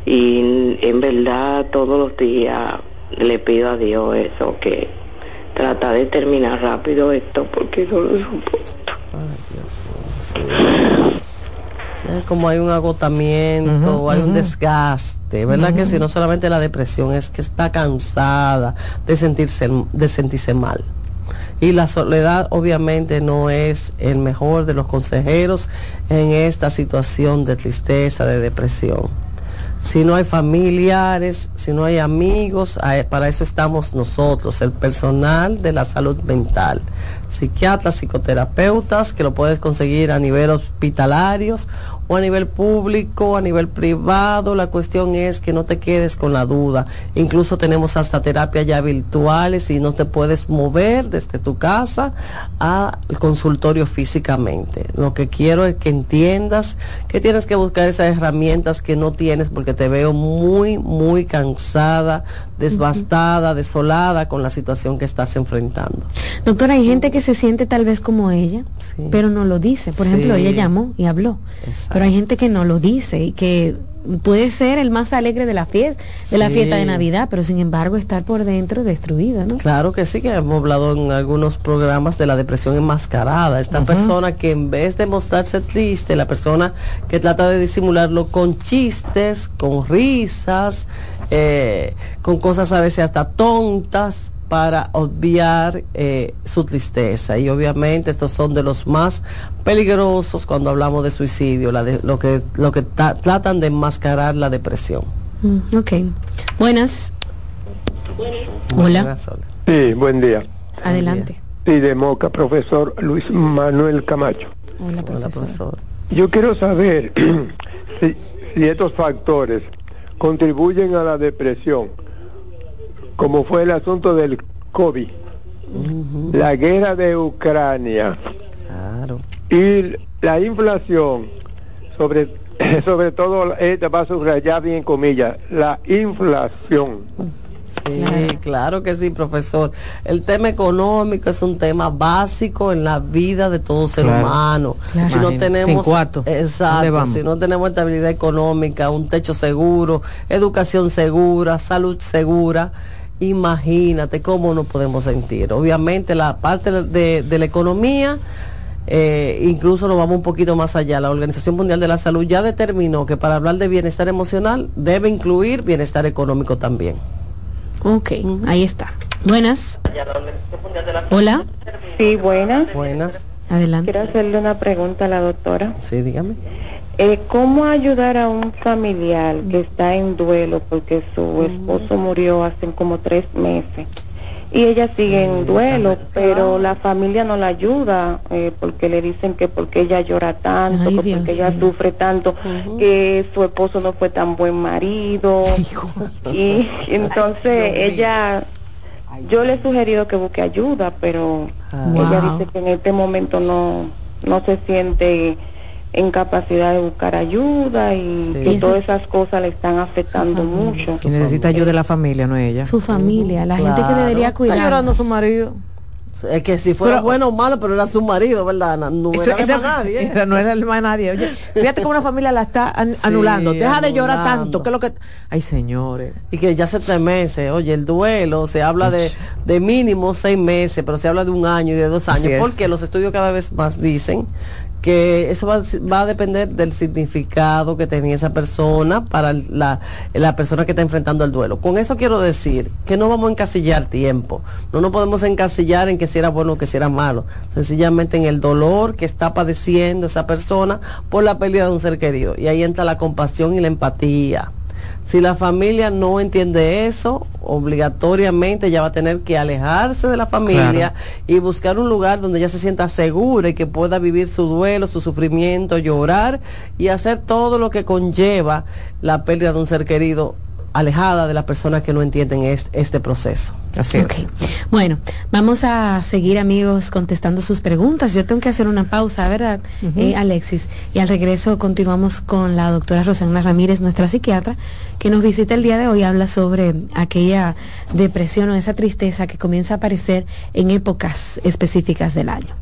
Y en verdad todos los días le pido a Dios eso, que trata de terminar rápido esto porque no lo soporto. Como hay un agotamiento, hay un desgaste, ¿verdad? Que si no solamente la depresión, es que está cansada de sentirse, de sentirse mal. Y la soledad obviamente no es el mejor de los consejeros en esta situación de tristeza, de depresión. Si no hay familiares, si no hay amigos, para eso estamos nosotros, el personal de la salud mental, psiquiatras, psicoterapeutas, que lo puedes conseguir a nivel hospitalarios o a nivel público, a nivel privado. La cuestión es que no te quedes con la duda. Incluso tenemos hasta terapia ya virtuales y no te puedes mover desde tu casa al consultorio físicamente. Lo que quiero es que entiendas que tienes que buscar esas herramientas que no tienes porque te veo muy, muy cansada, desbastada, desolada con la situación que estás enfrentando. Doctora, hay gente que se siente tal vez como ella, pero no lo dice. Por ejemplo, ella llamó y habló. Pero hay gente que no lo dice y que puede ser el más alegre de la fiesta, de la fiesta de Navidad, pero sin embargo estar por dentro destruida, ¿no? Claro que sí, que hemos hablado en algunos programas de la depresión enmascarada. Esta persona que en vez de mostrarse triste, la persona que trata de disimularlo con chistes, con risas, eh, con cosas a veces hasta tontas, para obviar eh, su tristeza. Y obviamente estos son de los más peligrosos cuando hablamos de suicidio, la de, lo que, lo que tratan de enmascarar la depresión. Mm, ok. Buenas. Hola. Sí, buen día. Adelante. Sí, de Moca, profesor Luis Manuel Camacho. Hola, profesor. Yo quiero saber si, si estos factores contribuyen a la depresión como fue el asunto del COVID, la guerra de Ucrania y la inflación, sobre, sobre todo, este va a subrayar bien comillas, la inflación. Sí, claro que sí, profesor. El tema económico es un tema básico en la vida de todo ser humano. Si no tenemos, exacto, si no tenemos estabilidad económica, un techo seguro, educación segura, salud segura, imagínate cómo nos podemos sentir. Obviamente la parte de, la economía, eh, incluso nos vamos un poquito más allá. La Organización Mundial de la Salud ya determinó que para hablar de bienestar emocional debe incluir bienestar económico también. Ok, ahí está. Buenas. Hola. Sí, buenas. Buenas. Adelante. Quiero hacerle una pregunta a la doctora. Sí, dígame. Eh, ¿Cómo ayudar a un familiar que está en duelo porque su esposo murió hace como tres meses? Y ella sigue en duelo, pero la familia no la ayuda eh, porque le dicen que porque ella llora tanto, porque ella sufre tanto, que su esposo no fue tan buen marido. y entonces ella, yo le he sugerido que busque ayuda, pero ah. ella dice que en este momento no, no se siente en capacidad de buscar ayuda y que todas esas cosas le están afectando mucho. Que necesita ayuda de la familia, no ella. Su familia, la gente que debería cuidar. Está llorando su marido. Es que si fuera bueno o malo, pero era su marido, ¿verdad? No, era el nadie. no era el más nadie. Oye, fíjate que una familia la está anulando. Deja de llorar tanto. que lo que... Ay, señores. Y que ya hace tres meses. Oye, el duelo, se habla de, de mínimo seis meses, pero se habla de un año y de dos años. Porque los estudios cada vez más dicen que eso va, va, a depender del significado que tenía esa persona para la, la, persona que está enfrentando el duelo. Con eso quiero decir que no vamos a encasillar tiempo, no nos podemos encasillar en que si era bueno o que si era malo, sencillamente en el dolor que está padeciendo esa persona por la pérdida de un ser querido. Y ahí entra la compasión y la empatía. Si la familia no entiende eso, obligatoriamente ya va a tener que alejarse de la familia y buscar un lugar donde ella se sienta segura y que pueda vivir su duelo, su sufrimiento, llorar y hacer todo lo que conlleva la pérdida de un ser querido alejada de las personas que no entienden este, proceso. Así es. Bueno, vamos a seguir amigos contestando sus preguntas. Yo tengo que hacer una pausa, ¿verdad, eh, Alexis? Y al regreso continuamos con la doctora Rosana Ramírez, nuestra psiquiatra, que nos visita el día de hoy. Habla sobre aquella depresión o esa tristeza que comienza a aparecer en épocas específicas del año.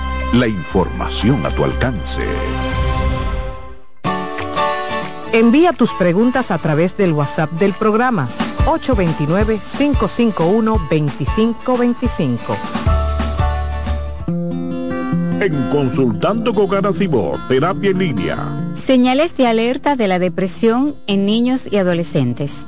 la información a tu alcance. Envía tus preguntas a través del WhatsApp del programa 829-551-2525. En Consultando con Garacimo, Terapia en Línea. Señales de alerta de la depresión en niños y adolescentes.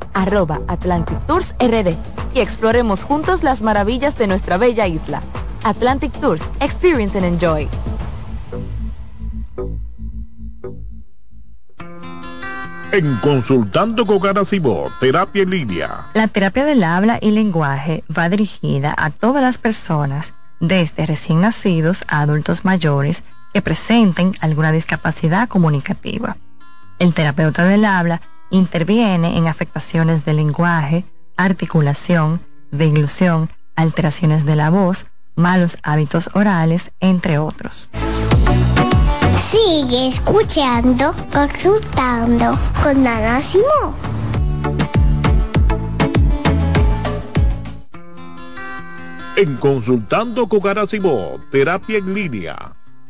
arroba Atlantic Tours RD y exploremos juntos las maravillas de nuestra bella isla. Atlantic Tours, Experience and Enjoy. En Consultando con Garacimo, Terapia en Línea. La terapia del habla y lenguaje va dirigida a todas las personas, desde recién nacidos a adultos mayores, que presenten alguna discapacidad comunicativa. El terapeuta del habla interviene en afectaciones del lenguaje, articulación, deglución, alteraciones de la voz, malos hábitos orales, entre otros. Sigue escuchando, consultando con Ana Simón. En Consultando con Ana Terapia en Línea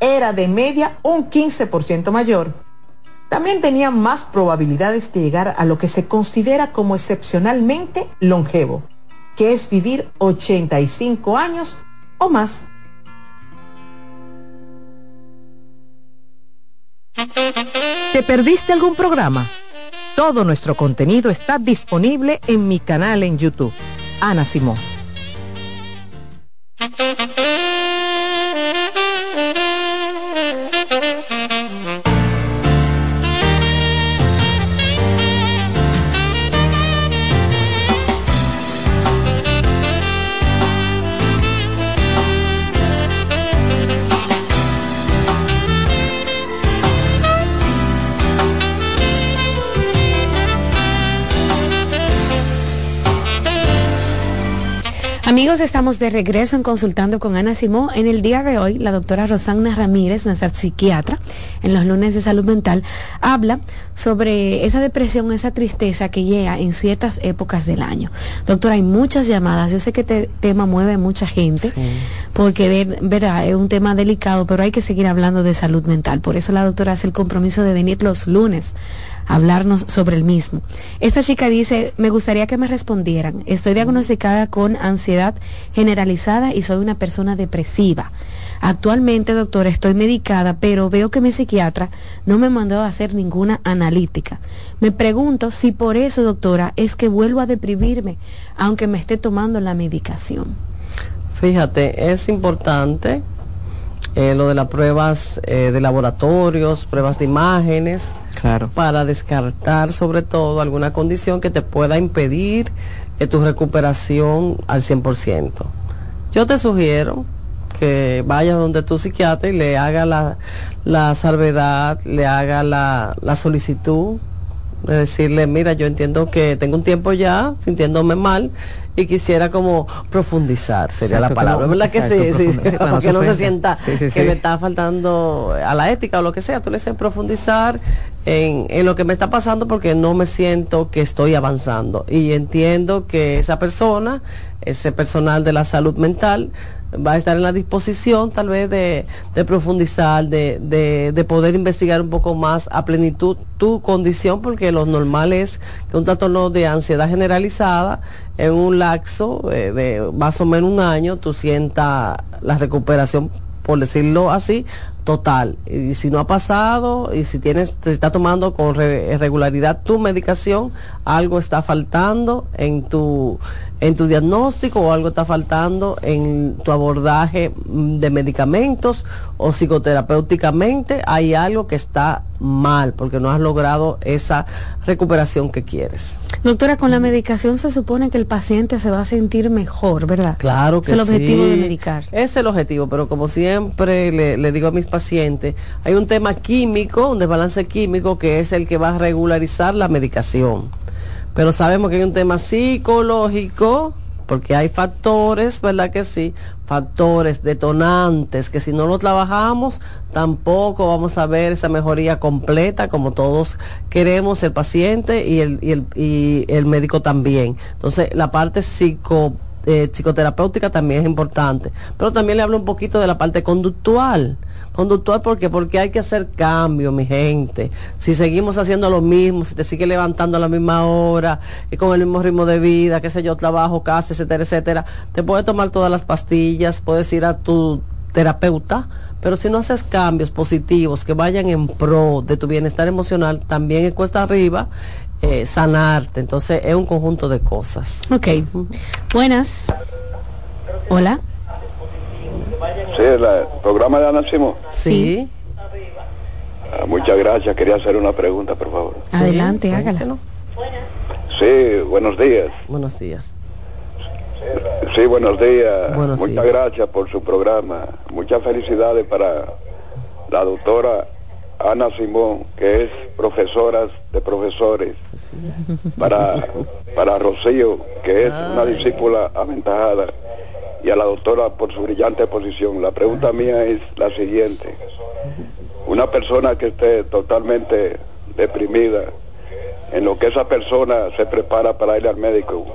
era de media un 15% mayor. También tenían más probabilidades de llegar a lo que se considera como excepcionalmente longevo, que es vivir 85 años o más. ¿Te perdiste algún programa? Todo nuestro contenido está disponible en mi canal en YouTube, Ana Simón. Amigos, estamos de regreso en Consultando con Ana Simó. En el día de hoy, la doctora Rosana Ramírez, nuestra psiquiatra, en los lunes de salud mental, habla sobre esa depresión, esa tristeza que llega en ciertas épocas del año. Doctora, hay muchas llamadas. Yo sé que este tema mueve a mucha gente, porque verdad, es un tema delicado, pero hay que seguir hablando de salud mental. Por eso la doctora hace el compromiso de venir los lunes hablarnos sobre el mismo. Esta chica dice, me gustaría que me respondieran. Estoy diagnosticada con ansiedad generalizada y soy una persona depresiva. Actualmente, doctora, estoy medicada, pero veo que mi psiquiatra no me mandó a hacer ninguna analítica. Me pregunto si por eso, doctora, es que vuelvo a deprimirme, aunque me esté tomando la medicación. Fíjate, es importante eh, lo de las pruebas eh, de laboratorios, pruebas de imágenes, claro. para descartar sobre todo alguna condición que te pueda impedir eh, tu recuperación al 100%. Yo te sugiero que vayas donde tu psiquiatra y le haga la, la salvedad, le haga la, la solicitud de decirle, mira, yo entiendo que tengo un tiempo ya sintiéndome mal y quisiera como profundizar, sería la palabra, ¿verdad que sí? sí porque no se sienta que le está faltando a la ética o lo que sea, tú le dices profundizar en, en, lo que me está pasando porque no me siento que estoy avanzando. Y entiendo que esa persona, ese personal de la salud mental, va a estar en la disposición tal vez de, profundizar, de, de, poder investigar un poco más a plenitud tu condición, porque lo normal es que un trastorno de ansiedad generalizada en un laxo eh, de más o menos un año tú sientas la recuperación por decirlo así, total. Y si no ha pasado y si tienes, te está tomando con regularidad tu medicación, algo está faltando en tu, en tu diagnóstico o algo está faltando en tu abordaje de medicamentos o psicoterapéuticamente, hay algo que está mal porque no has logrado esa recuperación que quieres. Doctora, con la medicación se supone que el paciente se va a sentir mejor, ¿verdad? Claro que sí. Es el objetivo de medicar. Es el objetivo, pero como siempre le, le digo a mis paciente, hay un tema químico, un desbalance químico que es el que va a regularizar la medicación. Pero sabemos que hay un tema psicológico, porque hay factores, ¿verdad que sí? Factores detonantes que si no lo trabajamos tampoco vamos a ver esa mejoría completa como todos queremos el paciente y el, y el, y el médico también. Entonces la parte psico eh, psicoterapéutica también es importante, pero también le hablo un poquito de la parte conductual. Conductual porque porque hay que hacer cambio, mi gente. Si seguimos haciendo lo mismo, si te sigue levantando a la misma hora y con el mismo ritmo de vida, qué sé yo, trabajo, casa, etcétera, etcétera, te puedes tomar todas las pastillas, puedes ir a tu terapeuta, pero si no haces cambios positivos que vayan en pro de tu bienestar emocional, también es cuesta arriba eh, sanarte. Entonces es un conjunto de cosas. Ok. Buenas. Hola. Sí, el programa de Ana Sí. Ah, muchas gracias. Quería hacer una pregunta, por favor. Adelante, hágala. Sí, buenos días. Buenos días. Sí, buenos días. Muchas gracias por su programa. Muchas felicidades para la doctora Ana Simón, que es profesora de profesores, para, para Rocío, que es una discípula aventajada, y a la doctora por su brillante exposición. La pregunta mía es la siguiente. Una persona que esté totalmente deprimida, en lo que esa persona se prepara para ir al médico,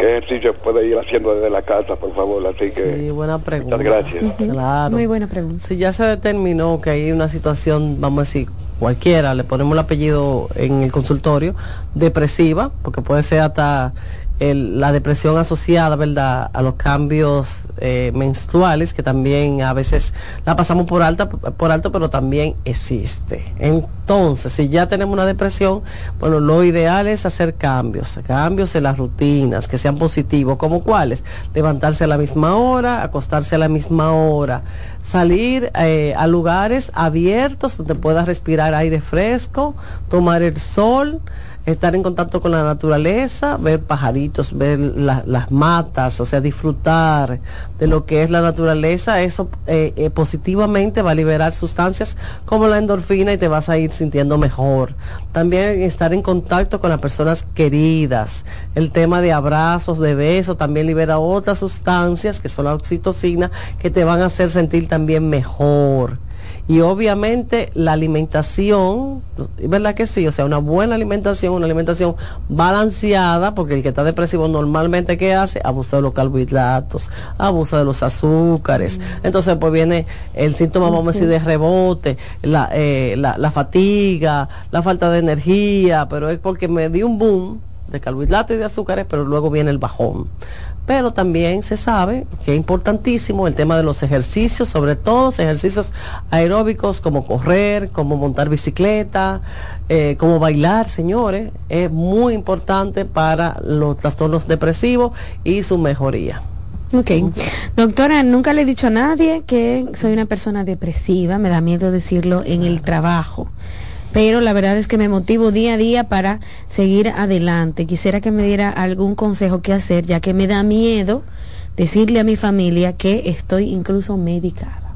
¿Qué ejercicio puede ir haciendo desde la casa, por favor? Así que. Sí, buena pregunta. Muchas gracias. Claro. Muy buena pregunta. Si ya se determinó que hay una situación, vamos a decir, cualquiera, le ponemos el apellido en el consultorio, depresiva, porque puede ser hasta la depresión asociada, ¿verdad?, a los cambios eh, menstruales, que también a veces la pasamos por, alta, por alto, pero también existe. Entonces, si ya tenemos una depresión, bueno, lo ideal es hacer cambios, cambios en las rutinas, que sean positivos, como cuáles, levantarse a la misma hora, acostarse a la misma hora, salir eh, a lugares abiertos donde puedas respirar aire fresco, tomar el sol, estar en contacto con la naturaleza, ver pajaritos, ver las matas, o sea, disfrutar de lo que es la naturaleza, eso eh, eh, positivamente va a liberar sustancias como la endorfina y te vas a ir sintiendo mejor. También estar en contacto con las personas queridas, el tema de abrazos, de besos, también libera otras sustancias que son la oxitocina que te van a hacer sentir también mejor y obviamente la alimentación, ¿verdad que sí? O sea, una buena alimentación, una alimentación balanceada, porque el que está depresivo normalmente ¿qué hace? Abusa de los carbohidratos, abusa de los azúcares. Mm. Entonces pues viene el síntoma, vamos a decir, de rebote, la, eh, la, la fatiga, la falta de energía, pero es porque me dio un boom de carbohidratos y de azúcares, pero luego viene el bajón pero también se sabe que es importantísimo el tema de los ejercicios, sobre todo ejercicios aeróbicos como correr, como montar bicicleta, eh, como bailar, señores, es muy importante para los trastornos depresivos y su mejoría. Ok. Doctora, nunca le he dicho a nadie que soy una persona depresiva, me da miedo decirlo en el trabajo pero la verdad es que me motivo día a día para seguir adelante. Quisiera que me diera algún consejo que hacer, ya que me da miedo decirle a mi familia que estoy incluso médica.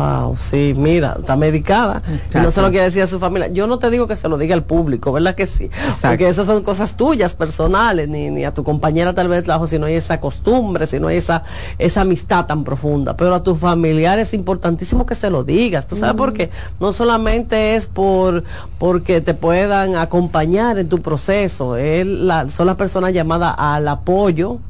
Wow, sí, mira, está medicada. Y no se lo quiere decir a su familia. Yo no te digo que se lo diga al público, ¿verdad que sí? Porque esas son cosas tuyas, personales, ni, ni a tu compañera tal vez trabajo, si no hay esa costumbre, si no hay esa, esa amistad tan profunda. Pero a tus familiares es importantísimo que se lo digas. ¿Tú sabes por qué? No solamente es por porque te puedan acompañar en tu proceso, es la, son las personas llamadas al apoyo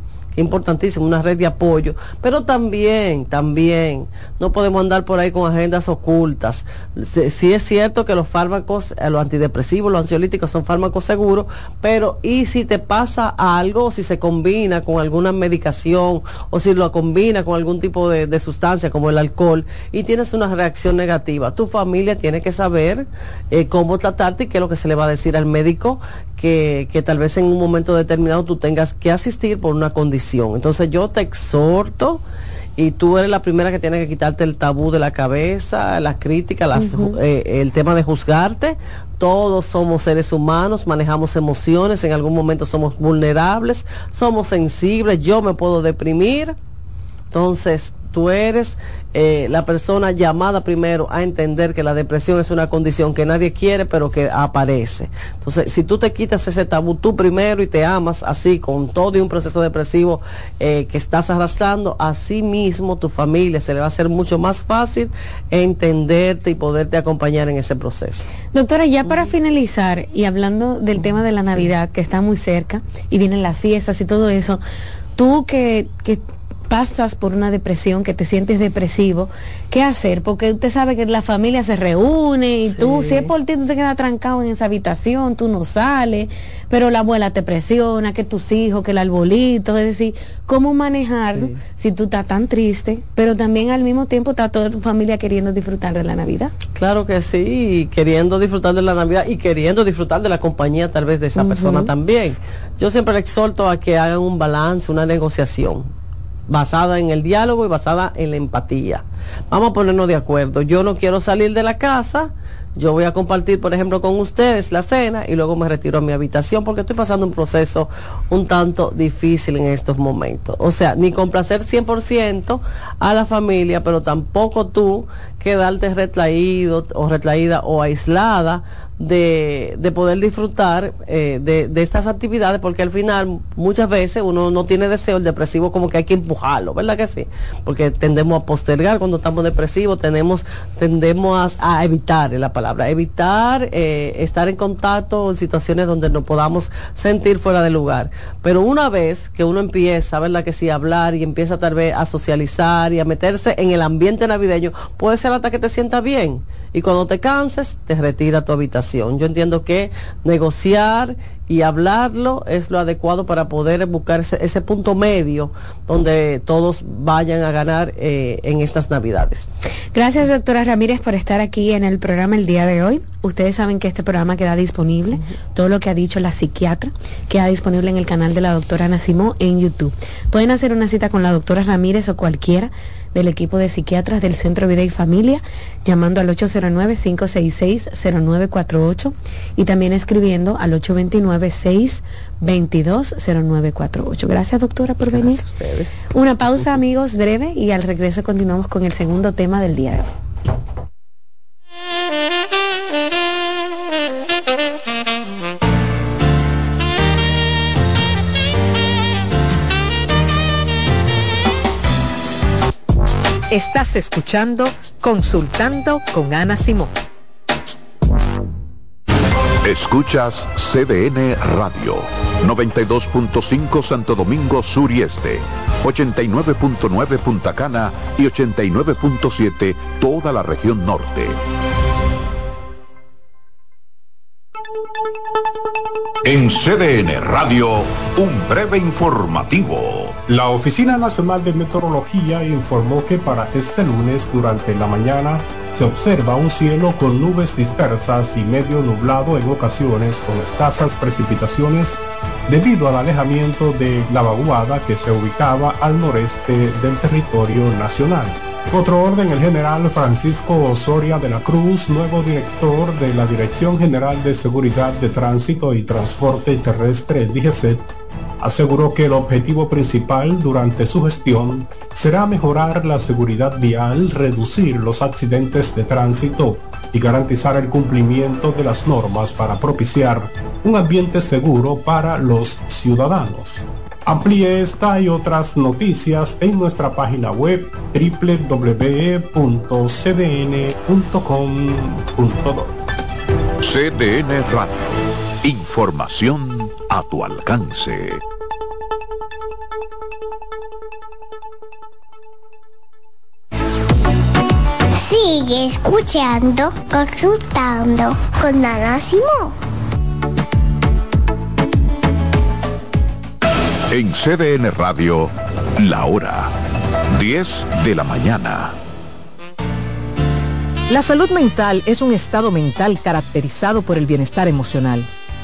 importantísimo, una red de apoyo, pero también, también, no podemos andar por ahí con agendas ocultas. Sí, es cierto que los fármacos, eh, los antidepresivos, los ansiolíticos son fármacos seguros, pero ¿y si te pasa algo, si se combina con alguna medicación, o si lo combina con algún tipo de, sustancia como el alcohol, y tienes una reacción negativa? Tu familia tiene que saber eh, cómo tratarte y qué es lo que se le va a decir al médico que, que tal vez en un momento determinado tú tengas que asistir por una condición. Entonces yo te exhorto y tú eres la primera que tiene que quitarte el tabú de la cabeza, la crítica, las, eh, el tema de juzgarte. Todos somos seres humanos, manejamos emociones, en algún momento somos vulnerables, somos sensibles, yo me puedo deprimir. Entonces, tú eres eh, la persona llamada primero a entender que la depresión es una condición que nadie quiere, pero que aparece. Entonces, si tú te quitas ese tabú tú primero y te amas así, con todo y un proceso depresivo eh, que estás arrastrando, así mismo tu familia se le va a hacer mucho más fácil entenderte y poderte acompañar en ese proceso. Doctora, ya para finalizar y hablando del tema de la Navidad, que está muy cerca y vienen las fiestas y todo eso, tú que, que pasas por una depresión, que te sientes depresivo, ¿qué hacer? Porque usted sabe que la familia se reúne y tú, si es por ti, tú te quedas trancado en esa habitación, tú no sales, pero la abuela te presiona, que tus hijos, que el arbolito, es decir, ¿cómo manejarlo si tú estás tan triste, pero también al mismo tiempo está toda tu familia queriendo disfrutar de la Navidad? Claro que sí, queriendo disfrutar de la Navidad y queriendo disfrutar de la compañía tal vez de esa persona también. Yo siempre le exhorto a que hagan un balance, una negociación basada en el diálogo y basada en la empatía. Vamos a ponernos de acuerdo. Yo no quiero salir de la casa, yo voy a compartir, por ejemplo, con ustedes la cena y luego me retiro a mi habitación porque estoy pasando un proceso un tanto difícil en estos momentos. O sea, ni complacer 100% a la familia, pero tampoco tú quedarte retraído o retraída o aislada de, de poder disfrutar eh, de, de, estas actividades, porque al final muchas veces uno no tiene deseo, el depresivo como que hay que empujarlo, ¿verdad que sí? Porque tendemos a postergar cuando estamos depresivos, tenemos, tendemos a, evitar la palabra, evitar eh, estar en contacto en situaciones donde no podamos sentir fuera de lugar. Pero una vez que uno empieza, ¿verdad que sí? A hablar y empieza tal vez a socializar y a meterse en el ambiente navideño, puede ser hasta que te sienta bien. Y cuando te canses, te retira a tu habitación. Yo entiendo que negociar y hablarlo es lo adecuado para poder buscar ese, punto medio donde todos vayan a ganar eh, en estas navidades. Gracias doctora Ramírez por estar aquí en el programa el día de hoy. Ustedes saben que este programa queda disponible, todo lo que ha dicho la psiquiatra queda disponible en el canal de la doctora Nacimó en YouTube. Pueden hacer una cita con la doctora Ramírez o cualquiera del equipo de psiquiatras del Centro Vida y Familia, llamando al 809-566-0948 y también escribiendo al 829-622-0948. Gracias, doctora, por venir. Gracias a ustedes. Una pausa, amigos, breve, y al regreso continuamos con el segundo tema del día de hoy. Estás escuchando Consultando con Ana Simón. Escuchas CDN Radio, 92.5 Santo Domingo Sur y Este, 89.9 Punta Cana y 89.7 toda la región norte. En CDN Radio, un breve informativo. La Oficina Nacional de Meteorología informó que para este lunes durante la mañana se observa un cielo con nubes dispersas y medio nublado en ocasiones con escasas precipitaciones debido al alejamiento de la vaguada que se ubicaba al noreste del territorio nacional. Otro orden, el general Francisco Osoria de la Cruz, nuevo director de la Dirección General de Seguridad de Tránsito y Transporte Terrestre, DGCET, aseguró que el objetivo principal durante su gestión será mejorar la seguridad vial, reducir los accidentes de tránsito y garantizar el cumplimiento de las normas para propiciar un ambiente seguro para los ciudadanos. Amplíe esta y otras noticias en nuestra página web www.cdn.com.do. CDN Radio. Información a tu alcance. Sigue escuchando, consultando con Ana En CDN Radio, la hora 10 de la mañana. La salud mental es un estado mental caracterizado por el bienestar emocional,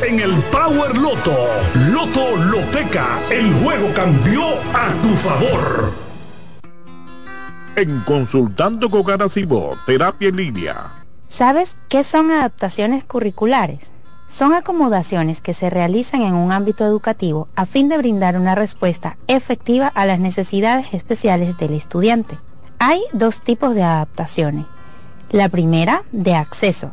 en el Power Loto. Loto Loteca, el juego cambió a tu favor. En Consultando con Garacimo, Terapia en Línea. ¿Sabes qué son adaptaciones curriculares? Son acomodaciones que se realizan en un ámbito educativo a fin de brindar una respuesta efectiva a las necesidades especiales del estudiante. Hay dos tipos de adaptaciones. La primera, de acceso,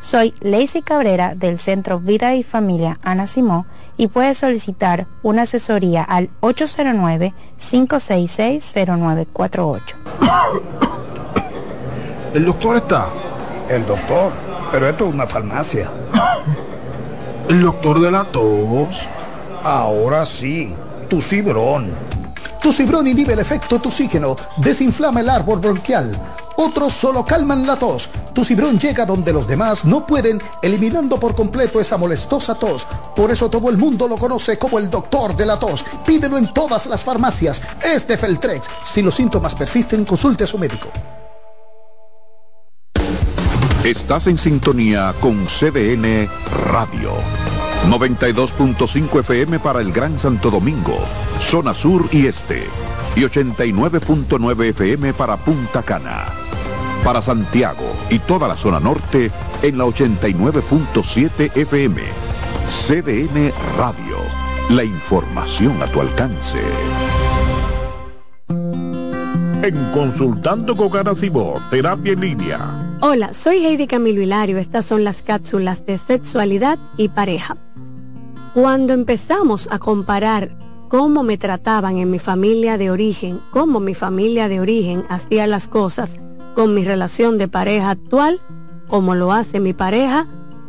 Soy Lacey Cabrera del Centro Vida y Familia Ana Simó y puedes solicitar una asesoría al 809-566-0948. ¿El doctor está? El doctor, pero esto es una farmacia. ¿El doctor de la tos? Ahora sí, tu cibrón. Tu cibrón inhibe el efecto toxígeno, desinflama el árbol bronquial otros solo calman la tos. Tu cibrón llega donde los demás no pueden, eliminando por completo esa molestosa tos. Por eso todo el mundo lo conoce como el doctor de la tos. Pídelo en todas las farmacias. Es de Feltrex. Si los síntomas persisten, consulte a su médico. Estás en sintonía con CDN Radio. 92.5 FM para el Gran Santo Domingo, zona sur y este. Y 89.9 FM para Punta Cana. Para Santiago y toda la zona norte en la 89.7 FM. CDN Radio. La información a tu alcance. En Consultando con Terapia en Línea. Hola, soy Heidi Camilo Hilario. Estas son las cápsulas de sexualidad y pareja. Cuando empezamos a comparar cómo me trataban en mi familia de origen, cómo mi familia de origen hacía las cosas con mi relación de pareja actual, como lo hace mi pareja,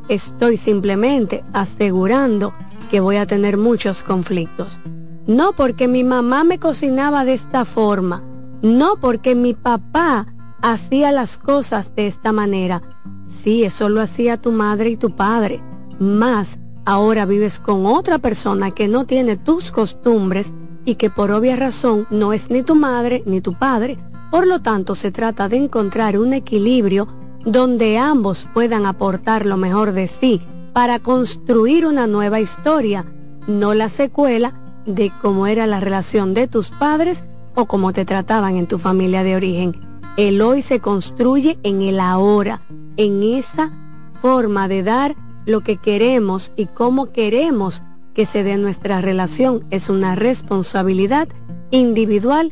estoy simplemente asegurando que voy a tener muchos conflictos. No porque mi mamá me cocinaba de esta forma, no porque mi papá hacía las cosas de esta manera. Sí, eso lo hacía tu madre y tu padre, más Ahora vives con otra persona que no tiene tus costumbres y que por obvia razón no es ni tu madre ni tu padre. Por lo tanto, se trata de encontrar un equilibrio donde ambos puedan aportar lo mejor de sí para construir una nueva historia, no la secuela de cómo era la relación de tus padres o cómo te trataban en tu familia de origen. El hoy se construye en el ahora, en esa forma de dar lo que queremos y cómo queremos que se dé nuestra relación es una responsabilidad individual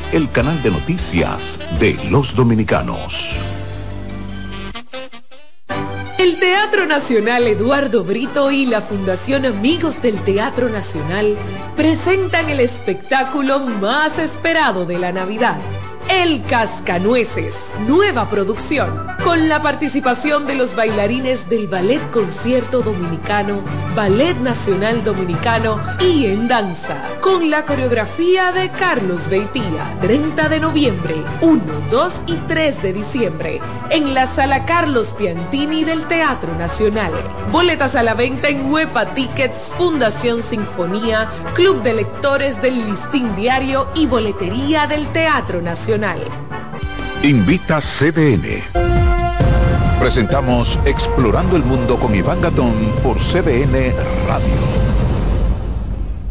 el canal de noticias de los dominicanos. El Teatro Nacional Eduardo Brito y la Fundación Amigos del Teatro Nacional presentan el espectáculo más esperado de la Navidad el Cascanueces, nueva producción, con la participación de los bailarines del Ballet Concierto Dominicano, Ballet Nacional Dominicano y en danza, con la coreografía de Carlos Beitía, 30 de noviembre, 1, 2 y 3 de diciembre, en la sala Carlos Piantini del Teatro Nacional. Boletas a la venta en Huepa Tickets, Fundación Sinfonía, Club de Lectores del Listín Diario y Boletería del Teatro Nacional. Invita CDN. Presentamos Explorando el Mundo con Iván Gatón por CDN Radio.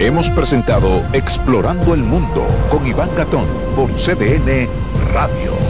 Hemos presentado Explorando el Mundo con Iván Gatón por CDN Radio.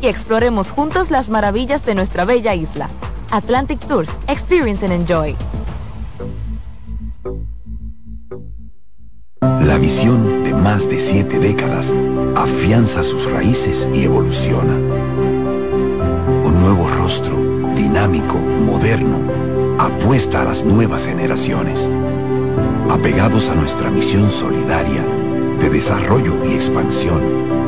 Y exploremos juntos las maravillas de nuestra bella isla. Atlantic Tours, Experience and Enjoy. La visión de más de siete décadas afianza sus raíces y evoluciona. Un nuevo rostro, dinámico, moderno, apuesta a las nuevas generaciones. Apegados a nuestra misión solidaria de desarrollo y expansión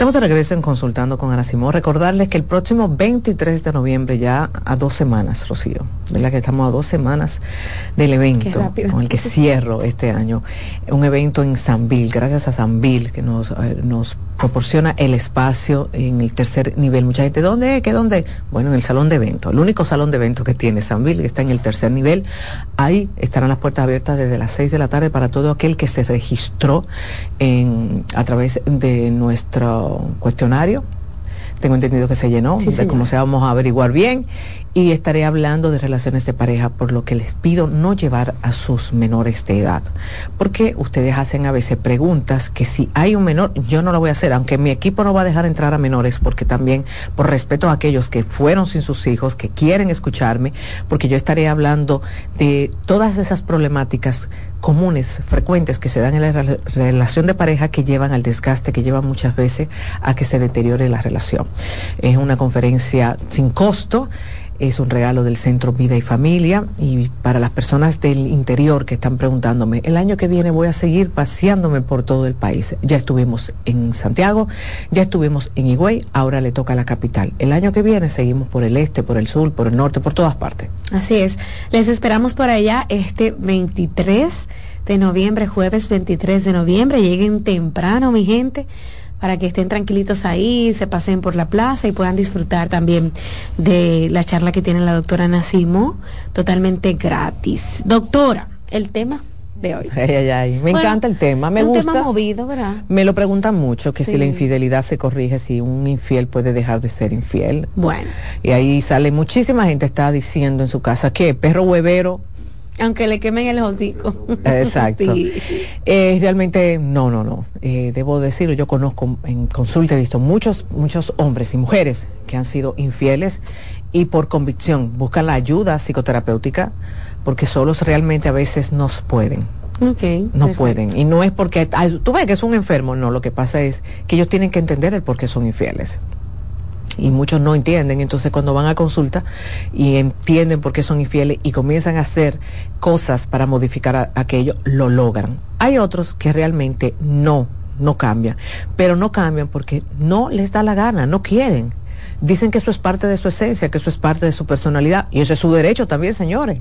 Estamos de regreso en Consultando con Ana Simón. Recordarles que el próximo 23 de noviembre, ya a dos semanas, Rocío, la que estamos a dos semanas del evento con el que cierro este año, un evento en Sanville, gracias a Sanville, que nos, eh, nos proporciona el espacio en el tercer nivel. Mucha gente, ¿dónde? ¿Qué dónde? Bueno, en el salón de eventos, el único salón de eventos que tiene Sanville, que está en el tercer nivel. Ahí estarán las puertas abiertas desde las 6 de la tarde para todo aquel que se registró en, a través de nuestro cuestionario. Tengo entendido que se llenó, no sé cómo se vamos a averiguar bien, y estaré hablando de relaciones de pareja, por lo que les pido no llevar a sus menores de edad, porque ustedes hacen a veces preguntas que si hay un menor, yo no lo voy a hacer, aunque mi equipo no va a dejar entrar a menores, porque también por respeto a aquellos que fueron sin sus hijos, que quieren escucharme, porque yo estaré hablando de todas esas problemáticas comunes, frecuentes que se dan en la relación de pareja que llevan al desgaste, que llevan muchas veces a que se deteriore la relación. Es una conferencia sin costo es un regalo del Centro Vida y Familia y para las personas del interior que están preguntándome, el año que viene voy a seguir paseándome por todo el país. Ya estuvimos en Santiago, ya estuvimos en Higüey, ahora le toca a la capital. El año que viene seguimos por el este, por el sur, por el norte, por todas partes. Así es. Les esperamos por allá este 23 de noviembre, jueves 23 de noviembre. Lleguen temprano, mi gente para que estén tranquilitos ahí, se pasen por la plaza y puedan disfrutar también de la charla que tiene la doctora Nacimo, totalmente gratis. Doctora, el tema de hoy. Me encanta el tema, me gusta. Un tema movido, ¿verdad? Me lo preguntan mucho, que si la infidelidad se corrige, si un infiel puede dejar de ser infiel. Bueno. Y ahí sale muchísima gente está diciendo en su casa que perro huevero aunque le quemen el hocico. Exacto. Eh, realmente, no, no, no. Eh, debo decirlo, yo conozco en consulta, he visto muchos, muchos hombres y mujeres que han sido infieles y por convicción buscan la ayuda psicoterapéutica porque solos realmente a veces no pueden. Okay, no pueden. Y no es porque, tú ves que es un enfermo, no, lo que pasa es que ellos tienen que entender el por qué son infieles y muchos no entienden. Entonces cuando van a consulta y entienden por qué son infieles y comienzan a hacer cosas para modificar aquello, lo logran. Hay otros que realmente no, no cambian, pero no cambian porque no les da la gana, no quieren. Dicen que eso es parte de su esencia, que eso es parte de su personalidad y eso es su derecho también, señores.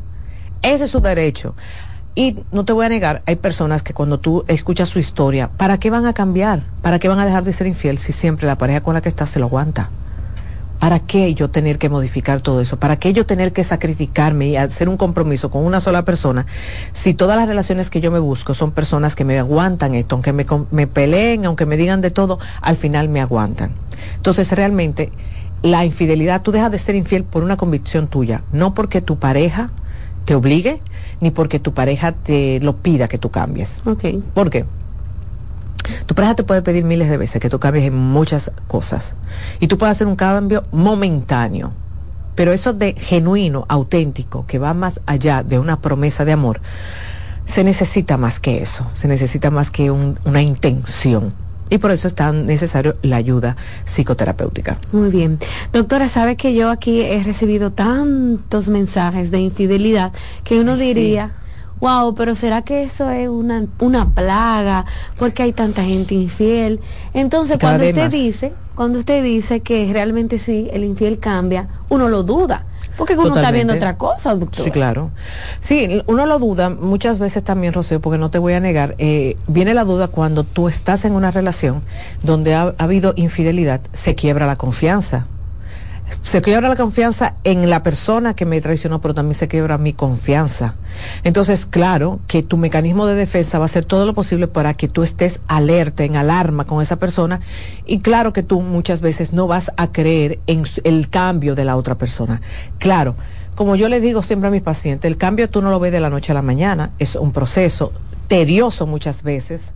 Ese es su derecho. Y no te voy a negar, hay personas que cuando tú escuchas su historia, ¿para qué van a cambiar? ¿Para qué van a dejar de ser infiel si siempre la pareja con la que está se lo aguanta? ¿Para qué yo tener que modificar todo eso? ¿Para qué yo tener que sacrificarme y hacer un compromiso con una sola persona si todas las relaciones que yo me busco son personas que me aguantan esto, aunque me, me peleen, aunque me digan de todo, al final me aguantan? Entonces realmente la infidelidad, tú dejas de ser infiel por una convicción tuya, no porque tu pareja te obligue, ni porque tu pareja te lo pida que tú cambies. ¿Por qué? Tu pareja te puede pedir miles de veces que tú cambies en muchas cosas. Y tú puedes hacer un cambio momentáneo. Pero eso de genuino, auténtico, que va más allá de una promesa de amor, se necesita más que eso. Se necesita más que un- una intención. Y por eso es tan necesario la ayuda psicoterapéutica. Muy bien. Doctora, sabe que yo aquí he recibido tantos mensajes de infidelidad que uno diría, wow, pero ¿será que eso es una, una plaga? Porque hay tanta gente infiel. Entonces, cada cuando usted más. dice, cuando usted dice que realmente sí, el infiel cambia, uno lo duda. Porque uno está viendo otra cosa, doctor. Sí, claro. Sí, uno lo duda muchas veces también, Rocío, porque no te voy a negar, eh, viene la duda cuando tú estás en una relación donde ha, ha habido infidelidad, se quiebra la confianza. Se quiebra la confianza en la persona que me traicionó, pero también se quiebra mi confianza. Entonces, claro que tu mecanismo de defensa va a hacer todo lo posible para que tú estés alerta, en alarma con esa persona. Y claro que tú muchas veces no vas a creer en el cambio de la otra persona. Claro, como yo le digo siempre a mis pacientes, el cambio tú no lo ves de la noche a la mañana, es un proceso tedioso muchas veces.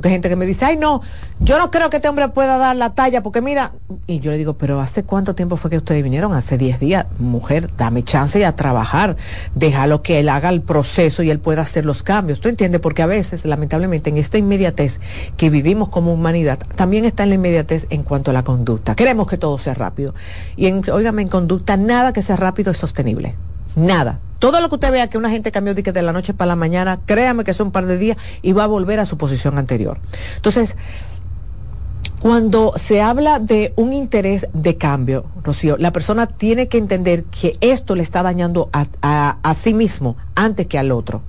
Porque hay gente que me dice, ay no, yo no creo que este hombre pueda dar la talla, porque mira, y yo le digo, pero ¿hace cuánto tiempo fue que ustedes vinieron? Hace 10 días, mujer, dame chance a trabajar, déjalo que él haga el proceso y él pueda hacer los cambios. ¿Tú entiendes? Porque a veces, lamentablemente, en esta inmediatez que vivimos como humanidad, también está en la inmediatez en cuanto a la conducta. Queremos que todo sea rápido. Y, en, en conducta, nada que sea rápido es sostenible. Nada. Todo lo que usted vea que una gente cambió de, la noche para la mañana, créame que son un par de días y va a volver a su posición anterior. Entonces, cuando se habla de un interés de cambio, Rocío, la persona tiene que entender que esto le está dañando a, a- a sí mismo antes que al otro.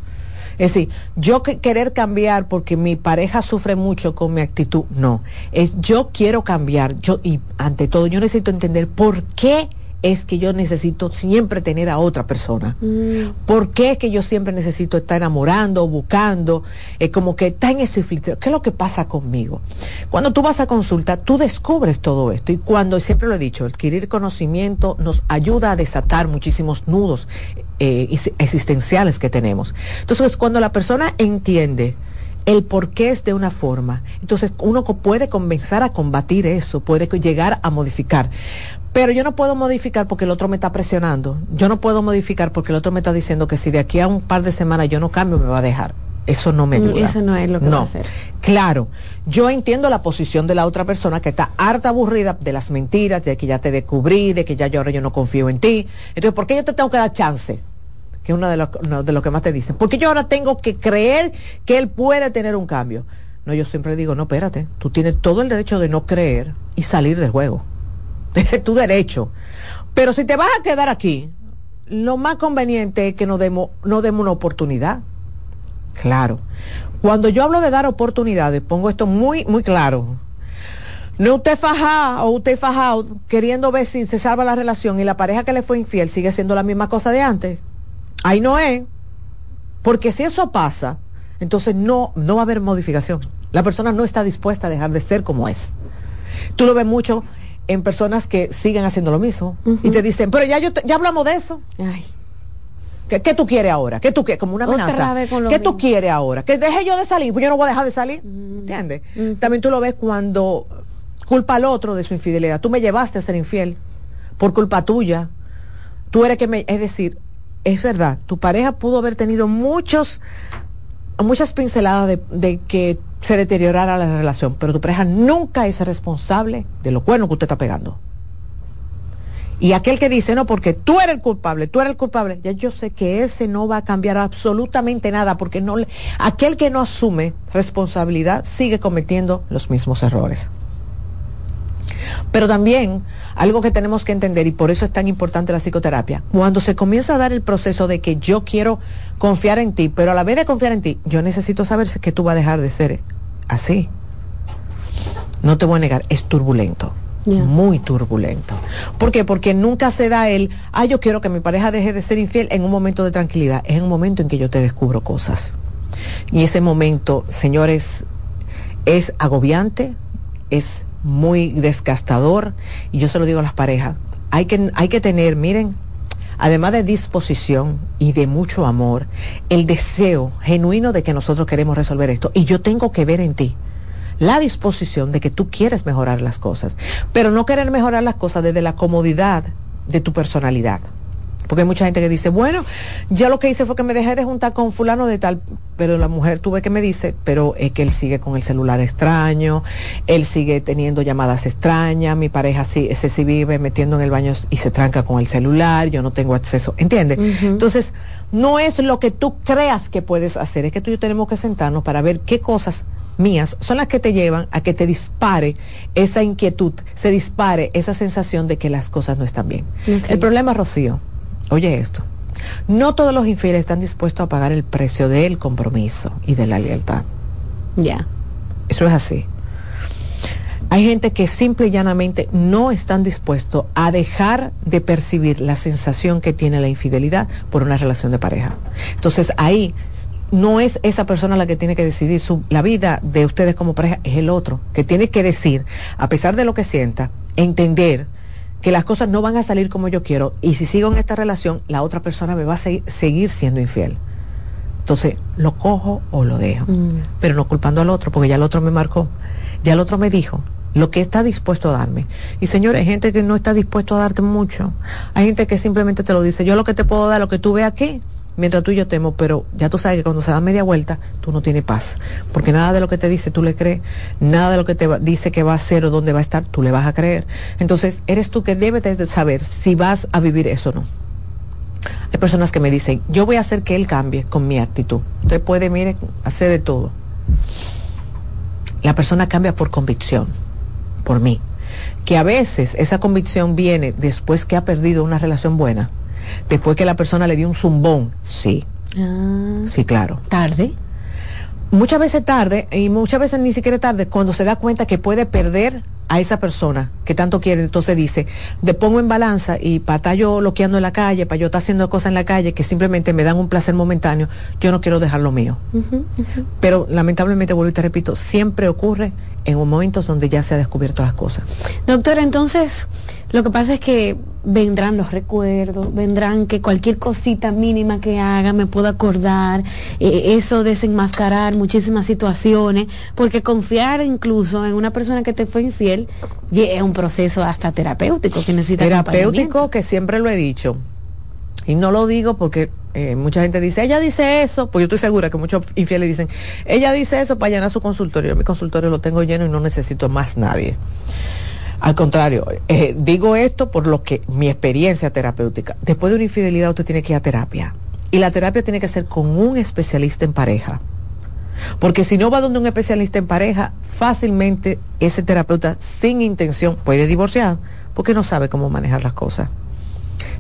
Es decir, yo que- querer cambiar porque mi pareja sufre mucho con mi actitud, no. Es yo quiero cambiar, yo y ante todo yo necesito entender por qué es que yo necesito siempre tener a otra persona. ¿Por qué es que yo siempre necesito estar enamorando, buscando? Es como que está en ese filtro. ¿Qué es lo que pasa conmigo? Cuando tú vas a consulta, tú descubres todo esto. Y cuando, siempre lo he dicho, adquirir conocimiento nos ayuda a desatar muchísimos nudos eh, is- existenciales que tenemos. Entonces, cuando la persona entiende el por qué es de una forma, entonces uno puede comenzar a combatir eso, puede llegar a modificar. Pero yo no puedo modificar porque el otro me está presionando. Yo no puedo modificar porque el otro me está diciendo que si de aquí a un par de semanas yo no cambio, me va a dejar. Eso no me Mm, ayuda. eso no es lo que no. va a hacer. Claro, yo entiendo la posición de la otra persona que está harta aburrida de las mentiras, de que ya te descubrí, de que ya yo ahora yo no confío en ti. Entonces, ¿por qué yo te tengo que dar chance? Que es uno de los uno de lo que más te dicen. Porque yo ahora tengo que creer que él puede tener un cambio. No, yo siempre digo, no, espérate, tú tienes todo el derecho de no creer y salir del juego. Ese es tu derecho. Pero si te vas a quedar aquí, lo más conveniente es que nos demos, no demos una oportunidad. Claro. Cuando yo hablo de dar oportunidades, pongo esto muy, muy claro. No usted faja o usted fajado queriendo ver si se salva la relación y la pareja que le fue infiel sigue siendo la misma cosa de antes. Ahí no es. Porque si eso pasa, entonces no, no va a haber modificación. La persona no está dispuesta a dejar de ser como es. Tú lo ves mucho en personas que siguen haciendo lo mismo y te dicen, pero ya, yo te- ya hablamos de eso. ¿Qué, qué tú quieres ahora? ¿Qué tú quieres? Como una amenaza. ¿Qué tú mismo. quieres ahora? ¿Que deje yo de salir? Pues yo no voy a dejar de salir. ¿Entiendes? También tú lo ves cuando culpa al otro de su infidelidad. Tú me llevaste a ser infiel por culpa tuya. Tú eres que me... Es decir, es verdad, tu pareja pudo haber tenido muchos muchas pinceladas de, de que se deteriorara la relación, pero tu pareja nunca es responsable de lo cuernos que usted está pegando. Y aquel que dice, no, porque tú eres el culpable, tú eres el culpable, ya yo sé que ese no va a cambiar absolutamente nada, porque no le, aquel que no asume responsabilidad sigue cometiendo los mismos errores. Pero también algo que tenemos que entender, y por eso es tan importante la psicoterapia, cuando se comienza a dar el proceso de que yo quiero confiar en ti, pero a la vez de confiar en ti, yo necesito saber que tú vas a dejar de ser así. No te voy a negar, es turbulento. Muy turbulento. ¿Por qué? Porque nunca se da el, ah, yo quiero que mi pareja deje de ser infiel en un momento de tranquilidad. Es en un momento en que yo te descubro cosas. Y ese momento, señores, es agobiante, es muy desgastador. Y yo se lo digo a las parejas, hay que, hay que tener, miren, además de disposición y de mucho amor, el deseo genuino de que nosotros queremos resolver esto. Y yo tengo que ver en ti la disposición de que tú quieres mejorar las cosas, pero no querer mejorar las cosas desde la comodidad de tu personalidad. Porque hay mucha gente que dice, bueno, ya lo que hice fue que me dejé de juntar con fulano de tal, pero la mujer tuve que me dice, pero es que él sigue con el celular extraño, él sigue teniendo llamadas extrañas, mi pareja sí, ese sí vive metiendo en el baño y se tranca con el celular, yo no tengo acceso, ¿entiendes? Entonces, no es lo que tú creas que puedes hacer, es que tú y yo tenemos que sentarnos para ver qué cosas mías son las que te llevan a que te dispare esa inquietud, se dispare esa sensación de que las cosas no están bien. El problema, Rocío, oye esto, no todos los infieles están dispuestos a pagar el precio del compromiso y de la lealtad. Ya. Eso es así. Hay gente que simple y llanamente no están dispuestos a dejar de percibir la sensación que tiene la infidelidad por una relación de pareja. Entonces ahí no es esa persona la que tiene que decidir su, la vida de ustedes como pareja, es el otro, que tiene que decir, a pesar de lo que sienta, entender que las cosas no van a salir como yo quiero y si sigo en esta relación, la otra persona me va a seguir siendo infiel. Entonces, lo cojo o lo dejo, mm. pero no culpando al otro, porque ya el otro me marcó, ya el otro me dijo lo que está dispuesto a darme. Y señores, hay gente que no está dispuesto a darte mucho. Hay gente que simplemente te lo dice, yo lo que te puedo dar, lo que tú ves aquí, mientras tú y yo temo, pero ya tú sabes que cuando se da media vuelta, tú no tienes paz, porque nada de lo que te dice tú le crees, nada de lo que te dice que va a hacer o dónde va a estar, tú le vas a creer. Entonces, eres tú que debes de saber si vas a vivir eso o no. Hay personas que me dicen, yo voy a hacer que él cambie con mi actitud. Usted puede, mire, hacer de todo. La persona cambia por convicción, por mí. Que a veces esa convicción viene después que ha perdido una relación buena después que la persona le dio un zumbón, sí. Ah. sí, claro. ¿Tarde? Muchas veces tarde, y muchas veces ni siquiera tarde, cuando se da cuenta que puede perder a esa persona que tanto quiere, entonces dice, me pongo en balanza y para estar yo loqueando en la calle, para yo estar haciendo cosas en la calle que simplemente me dan un placer momentáneo, yo no quiero dejar lo mío. Pero lamentablemente, vuelvo y te repito, siempre ocurre en un momento donde ya se ha descubierto las cosas. Doctora, entonces, lo que pasa es que vendrán los recuerdos, vendrán que cualquier cosita mínima que haga me pueda acordar, eh, eso desenmascarar muchísimas situaciones, porque confiar incluso en una persona que te fue infiel es un proceso hasta terapéutico que necesita. Terapéutico que siempre lo he dicho. Y no lo digo porque eh, mucha gente dice, ella dice eso, pues yo estoy segura que muchos infieles dicen, ella dice eso para llenar su consultorio. Mi consultorio lo tengo lleno y no necesito más nadie. Al contrario, eh, digo esto por lo que mi experiencia terapéutica. Después de una infidelidad usted tiene que ir a terapia. Y la terapia tiene que ser con un especialista en pareja. Porque si no va donde un especialista en pareja, fácilmente ese terapeuta sin intención puede divorciar porque no sabe cómo manejar las cosas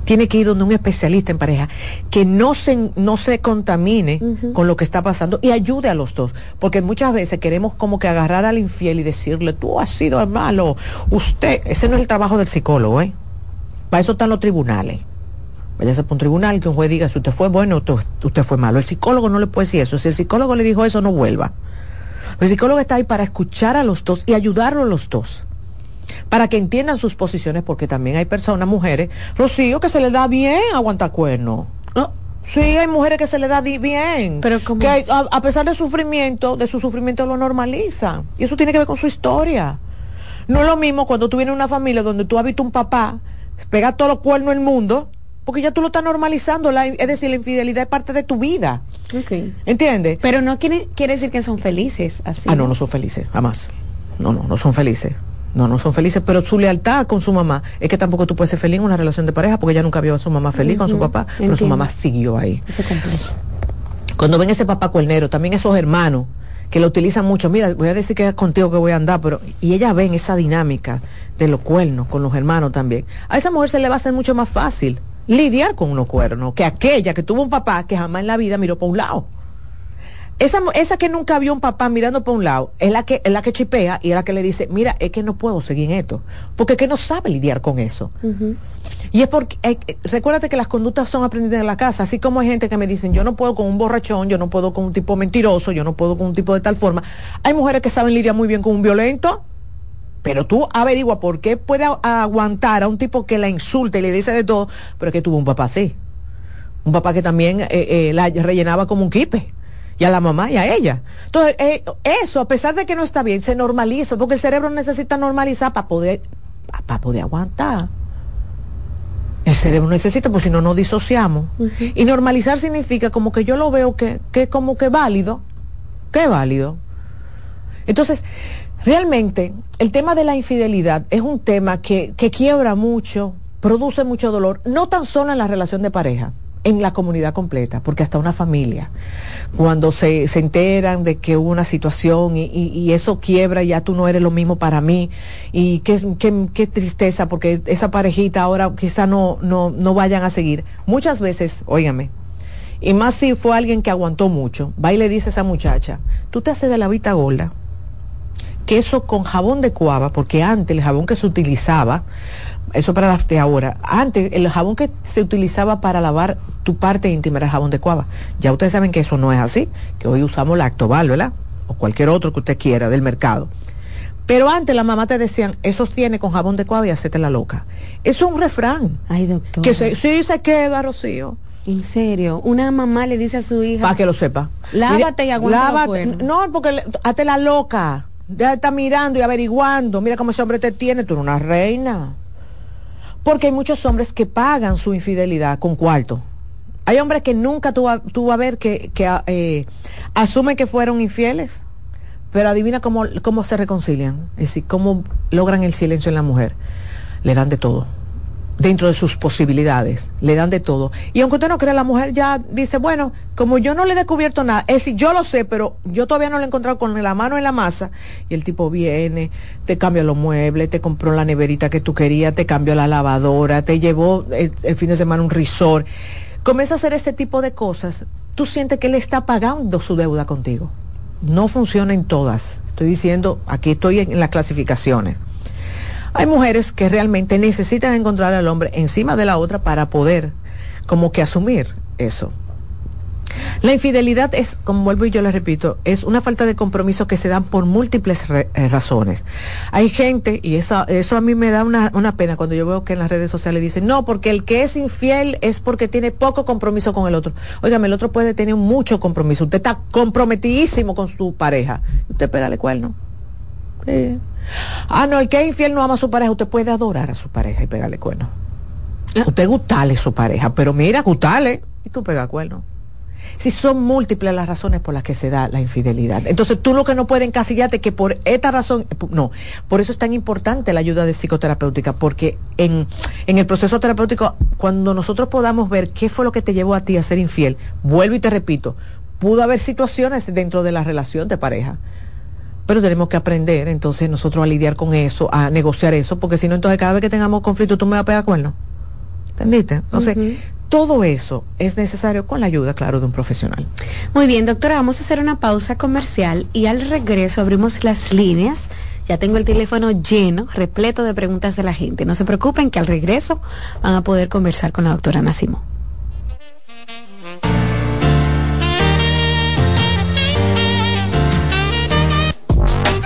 tiene que ir donde un especialista en pareja que no se, no se contamine con lo que está pasando y ayude a los dos. Porque muchas veces queremos como que agarrar al infiel y decirle, tú has sido malo, usted, ese no es el trabajo del psicólogo, ¿eh? Para eso están los tribunales. Váyase por un tribunal que un juez diga si usted fue bueno o usted fue malo. El psicólogo no le puede decir eso. Si el psicólogo le dijo eso, no vuelva. El psicólogo está ahí para escuchar a los dos y ayudarlos a los dos para que entiendan sus posiciones, porque también hay personas, mujeres, Rocío, que se le da bien aguantar cuernos. Sí, hay mujeres que se le da bien. Pero que a, pesar de sufrimiento, de su sufrimiento lo normalizan. Y eso tiene que ver con su historia. No es lo mismo cuando tú vienes a una familia donde tú has visto un papá, pega todos los cuernos del mundo, porque ya tú lo estás normalizando. es decir, la infidelidad es parte de tu vida. Okay. ¿Entiendes? Pero no quiere, quiere decir que son felices así. Ah, no, no son felices, jamás. No, no, no son felices. No, no son felices, pero su lealtad con su mamá es que tampoco tú puedes ser feliz en una relación de pareja porque ella nunca vio a su mamá feliz con su papá, pero su mamá siguió ahí. Cuando ven ese papá cuernero, también esos hermanos que lo utilizan mucho, mira, voy a decir que es contigo que voy a andar, pero y ella ven esa dinámica de los cuernos con los hermanos también. A esa mujer se le va a hacer mucho más fácil lidiar con unos cuernos que aquella que tuvo un papá que jamás en la vida miró por un lado. Esa, esa que nunca vio un papá mirando por un lado es la que es la que chipea y es la que le dice, mira, es que no puedo seguir en esto, porque es que no sabe lidiar con eso. Y es porque, eh, eh, recuérdate que las conductas son aprendidas en la casa, así como hay gente que me dicen, yo no puedo con un borrachón, yo no puedo con un tipo mentiroso, yo no puedo con un tipo de tal forma. Hay mujeres que saben lidiar muy bien con un violento Pero tú averigua por qué puede aguantar a un tipo que la insulta y le dice de todo, pero que tuvo un papá así. Un papá que también eh, eh, la rellenaba como un kipe. Y a la mamá y a ella. Entonces, eh, eso, a pesar de que no está bien, se normaliza, porque el cerebro necesita normalizar para poder, para poder aguantar. El cerebro necesita, porque si no, nos disociamos. Y normalizar significa como que yo lo veo que, que como que válido, que válido. Entonces, realmente, el tema de la infidelidad es un tema que, que quiebra mucho, produce mucho dolor, no tan solo en la relación de pareja, en la comunidad completa, porque hasta una familia, cuando se, se enteran de que hubo una situación y, y, eso quiebra, ya tú no eres lo mismo para mí, y qué, qué, qué tristeza, porque esa parejita ahora quizá no, no, no vayan a seguir. Muchas veces, óigame, y más si fue alguien que aguantó mucho, va y le dice a esa muchacha, tú te haces de la vista gorda, que eso con jabón de cuava, porque antes el jabón que se utilizaba, eso para las de ahora. Antes, el jabón que se utilizaba para lavar tu parte íntima era el jabón de cuava. Ya ustedes saben que eso no es así, que hoy usamos lactobal, ¿verdad? O cualquier otro que usted quiera del mercado. Pero antes la mamá te decían, eso tiene con jabón de cuava y hacete la loca. Eso es un refrán. Ay, doctor. Que se, sí se queda, Rocío. En serio, una mamá le dice a su hija. Para que lo sepa. Lávate y aguanta lávate, No, porque hazte la loca. Ya está mirando y averiguando. Mira cómo ese hombre te tiene. Tú eres una reina. Porque hay muchos hombres que pagan su infidelidad con cuarto. Hay hombres que nunca vas a ver que, que eh, asumen que fueron infieles, pero adivina cómo, cómo se reconcilian, es decir, cómo logran el silencio en la mujer. Le dan de todo dentro de sus posibilidades, le dan de todo. Y aunque usted no crea, la mujer ya dice, bueno, como yo no le he descubierto nada, es decir, yo lo sé, pero yo todavía no lo he encontrado con la mano en la masa, y el tipo viene, te cambia los muebles, te compró la neverita que tú querías, te cambió la lavadora, te llevó el, fin de semana un risor, comienza a hacer ese tipo de cosas, tú sientes que él está pagando su deuda contigo. No funciona en todas. Estoy diciendo, aquí estoy en las clasificaciones hay mujeres que realmente necesitan encontrar al hombre encima de la otra para poder como que asumir eso. La infidelidad es, como vuelvo y yo le repito, es una falta de compromiso que se dan por múltiples eh, razones. Hay gente, y eso, eso a mí me da una, una, pena cuando yo veo que en las redes sociales dicen, no, porque el que es infiel es porque tiene poco compromiso con el otro. Óigame, el otro puede tener mucho compromiso. Usted está comprometidísimo con su pareja. Usted pégale cuerno. Sí. Ah, no, el que es infiel no ama a su pareja. Usted puede adorar a su pareja y pegarle cuerno. Ah. Usted gustale a su pareja, pero mira, gustale y tú pega cuerno. Si son múltiples las razones por las que se da la infidelidad. Entonces tú lo que no puedes encasillarte que por esta razón, no, por eso es tan importante la ayuda de psicoterapéutica, porque en, en el proceso terapéutico, cuando nosotros podamos ver qué fue lo que te llevó a ti a ser infiel, vuelvo y te repito, pudo haber situaciones dentro de la relación de pareja pero tenemos que aprender entonces nosotros a lidiar con eso, a negociar eso, porque si no, entonces cada vez que tengamos conflicto tú me vas a pegar cuerno. ¿Entendiste? Entonces, todo eso es necesario con la ayuda, claro, de un profesional. Muy bien, doctora, vamos a hacer una pausa comercial y al regreso abrimos las líneas. Ya tengo el teléfono lleno, repleto de preguntas de la gente. No se preocupen que al regreso van a poder conversar con la doctora Nacimo.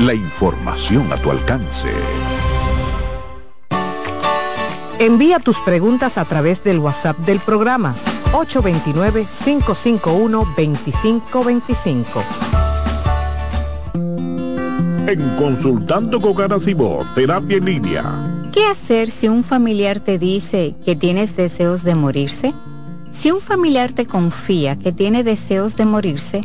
la información a tu alcance. Envía tus preguntas a través del WhatsApp del programa 829-551-2525. En Consultando con Garacimo, Terapia en Línea. ¿Qué hacer si un familiar te dice que tienes deseos de morirse? Si un familiar te confía que tiene deseos de morirse,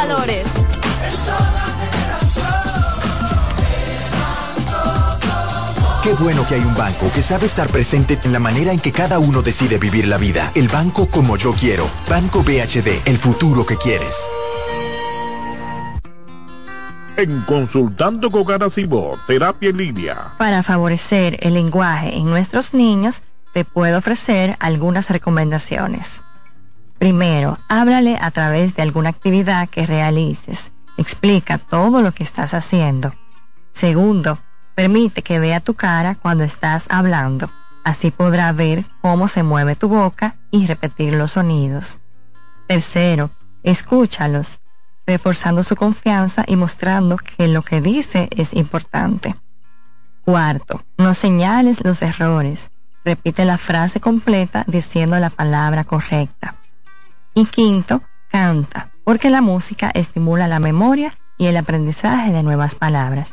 Valores. Qué bueno que hay un banco que sabe estar presente en la manera en que cada uno decide vivir la vida. El banco como yo quiero. Banco BHD, el futuro que quieres. En Consultando con Garacimo, Terapia en Línea. Para favorecer el lenguaje en nuestros niños, te puedo ofrecer algunas recomendaciones. Primero, háblale a través de alguna actividad que realices. Explica todo lo que estás haciendo. Segundo, permite que vea tu cara cuando estás hablando. Así podrá ver cómo se mueve tu boca y repetir los sonidos. Tercero, escúchalos, reforzando su confianza y mostrando que lo que dice es importante. Cuarto, no señales los errores. Repite la frase completa diciendo la palabra correcta. Y quinto, canta, porque la música estimula la memoria y el aprendizaje de nuevas palabras.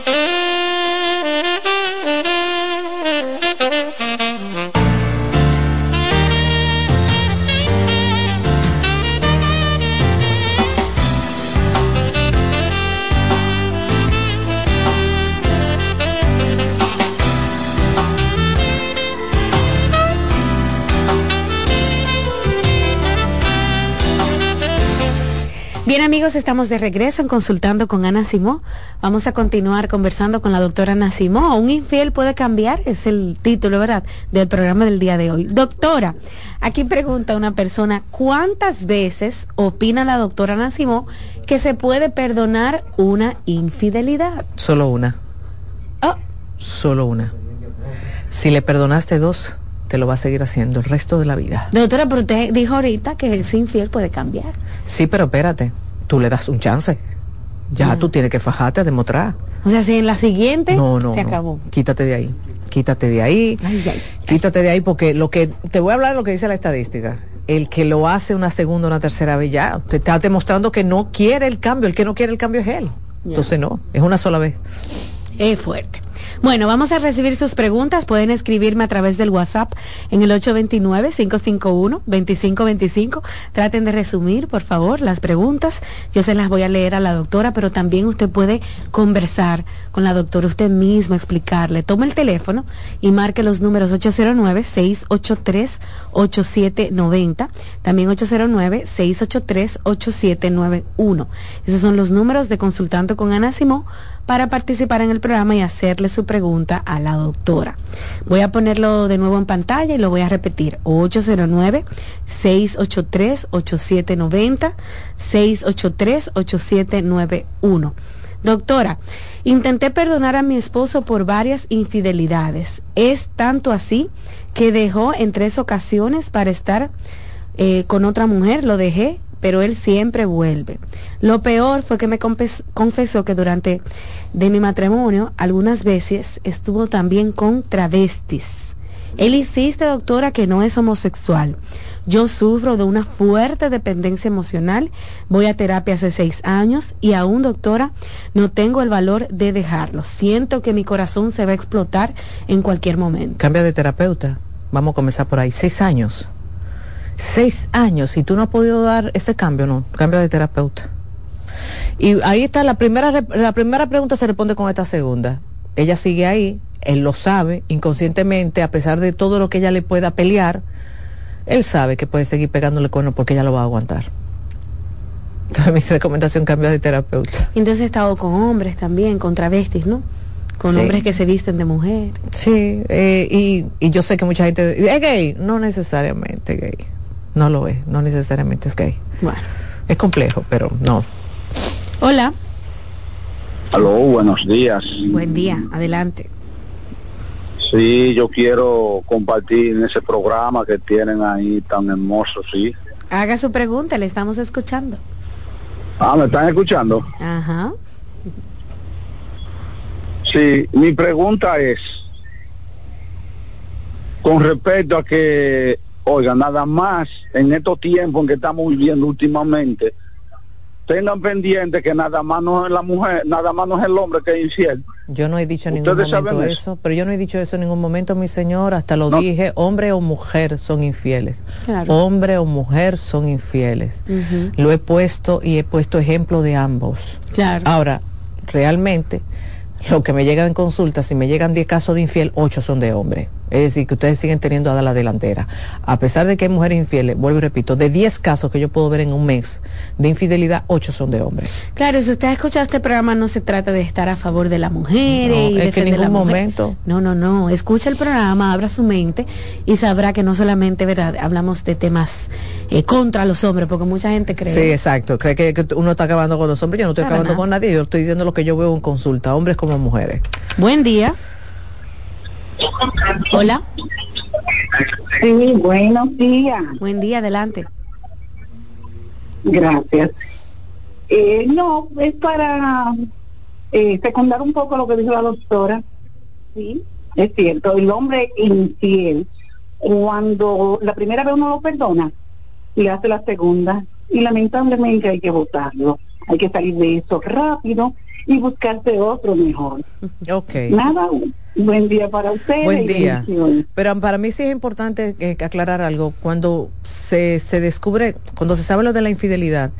Bien amigos, estamos de regreso en Consultando con Ana Simó. Vamos a continuar conversando con la doctora Ana Simó. Un infiel puede cambiar, es el título, ¿verdad?, del programa del día de hoy. Doctora, aquí pregunta una persona, ¿cuántas veces opina la doctora Ana Simó que se puede perdonar una infidelidad? Solo una. Oh. Solo una. Si le perdonaste dos, te lo va a seguir haciendo el resto de la vida. Doctora, pero usted dijo ahorita que ese infiel puede cambiar. Sí, pero espérate, tú le das un chance. Ya tú tienes que fajarte a demostrar. O sea, si en la siguiente no, no, se no. acabó. Quítate de ahí. Quítate de ahí. Ay, ay. Quítate de ahí porque lo que te voy a hablar de lo que dice la estadística. El que lo hace una segunda o una tercera vez ya te está demostrando que no quiere el cambio. El que no quiere el cambio es él. Entonces no, es una sola vez. Es fuerte. Bueno, vamos a recibir sus preguntas. Pueden escribirme a través del WhatsApp en el 829-551-2525. Traten de resumir, por favor, las preguntas. Yo se las voy a leer a la doctora, pero también usted puede conversar con la doctora usted mismo, explicarle. Tome el teléfono y marque los números 809-683-8790. También 809-683-8791. Esos son los números de consultando con Ana Simó para participar en el programa y hacerle su pregunta a la doctora. Voy a ponerlo de nuevo en pantalla y lo voy a repetir. 809-683-8790, 683-8791. Doctora, intenté perdonar a mi esposo por varias infidelidades. Es tanto así que dejó en tres ocasiones para estar eh, con otra mujer, lo dejé pero él siempre vuelve. Lo peor fue que me confesó que durante de mi matrimonio algunas veces estuvo también con travestis. Él insiste, doctora, que no es homosexual. Yo sufro de una fuerte dependencia emocional, voy a terapia hace seis años y aún, doctora, no tengo el valor de dejarlo. Siento que mi corazón se va a explotar en cualquier momento. Cambia de terapeuta. Vamos a comenzar por ahí. Seis años seis años y tú no has podido dar ese cambio, no, cambio de terapeuta. Y ahí está la primera, la primera pregunta se responde con esta segunda. Ella sigue ahí, él lo sabe, inconscientemente, a pesar de todo lo que ella le pueda pelear, él sabe que puede seguir pegándole cuerno porque ella lo va a aguantar. Entonces mi recomendación cambia de terapeuta. Entonces he estado con hombres también, con travestis, ¿no? Con hombres que se visten de mujer. Sí, eh, y, y yo sé que mucha gente es gay, no necesariamente gay no lo es, no necesariamente es gay. Bueno. Es complejo, pero no. Hola. Aló, buenos días. Buen día, adelante. Sí, yo quiero compartir en ese programa que tienen ahí tan hermoso, sí. Haga su pregunta, le estamos escuchando. Ah, ¿me están escuchando? Ajá. Sí, mi pregunta es, con respecto a que Oiga, nada más en estos tiempos en que estamos viviendo últimamente, tengan pendiente que nada más no es la mujer, nada más no es el hombre que es infiel. Yo no he dicho en ningún momento eso? pero yo no he dicho eso en ningún momento, mi señor, hasta lo dije, hombre o mujer son infieles. Hombre o mujer son infieles. Lo he puesto y he puesto ejemplo de ambos. Claro. Ahora, realmente, lo que me llegan en consulta, si me llegan 10 casos de infiel, 8 son de hombre. Es decir, que ustedes siguen teniendo a la delantera. A pesar de que hay mujeres infieles, vuelvo y repito, de 10 casos que yo puedo ver en un mes de infidelidad, 8 son de hombres. Claro, si usted ha escuchado este programa, no se trata de estar a favor de la mujer y es que en ningún momento. No, no, no. Escucha el programa, abra su mente y sabrá que no solamente, ¿verdad? Hablamos de temas eh, contra los hombres, porque mucha gente cree. Sí, exacto. Cree que, uno está acabando con los hombres. Yo no estoy acabando con nadie. Yo estoy diciendo lo que yo veo en consulta, hombres como mujeres. Buen día. Hola. Sí, buenos días. Buen día, adelante. Gracias. Eh, no, es para eh, secundar un poco lo que dijo la doctora. Sí, es cierto, el hombre infiel, cuando la primera vez uno lo perdona, le hace la segunda, y lamentablemente hay que votarlo. Hay que salir de eso rápido y buscarse otro mejor. Ok. Nada, buen día para ustedes. Buen día. Pero para mí sí es importante eh, aclarar algo. Cuando se, se descubre, cuando se sabe lo de la infidelidad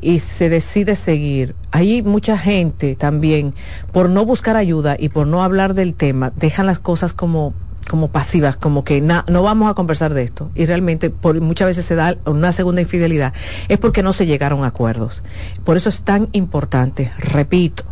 y se decide seguir, hay mucha gente también, por no buscar ayuda y por no hablar del tema, dejan las cosas como como pasivas, como que no vamos a conversar de esto. Y realmente por, muchas veces se da una segunda infidelidad, es porque no se llegaron a acuerdos. Por eso es tan importante, repito,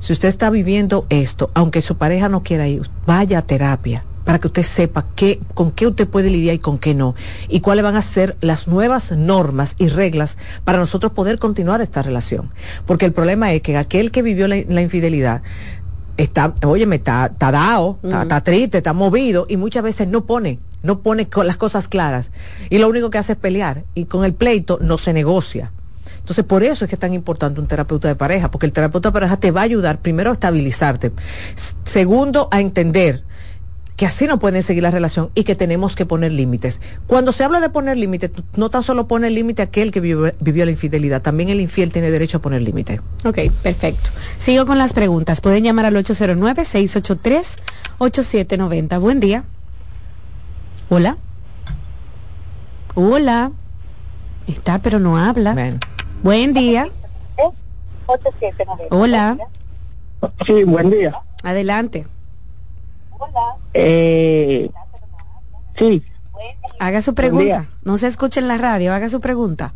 si usted está viviendo esto, aunque su pareja no quiera ir, vaya a terapia para que usted sepa qué, con qué usted puede lidiar y con qué no, y cuáles van a ser las nuevas normas y reglas para nosotros poder continuar esta relación. Porque el problema es que aquel que vivió la, la infidelidad está, oye, está, está dado, está, triste, está movido y muchas veces no pone, no pone las cosas claras. Y lo único que hace es pelear y con el pleito no se negocia. Entonces, por eso es que es tan importante un terapeuta de pareja, porque el terapeuta de pareja te va a ayudar primero a estabilizarte, segundo a entender que así no pueden seguir la relación y que tenemos que poner límites. Cuando se habla de poner límites, no tan solo pone límite aquel que vivió, vivió la infidelidad, también el infiel tiene derecho a poner límite. Ok, perfecto. Sigo con las preguntas. Pueden llamar al 809-683-8790. Buen día. Hola. Hola. Está, pero no habla. Buen día. Hola. Sí, buen día. Adelante. Eh, sí. Haga su pregunta. No se escuche en la radio, haga su pregunta.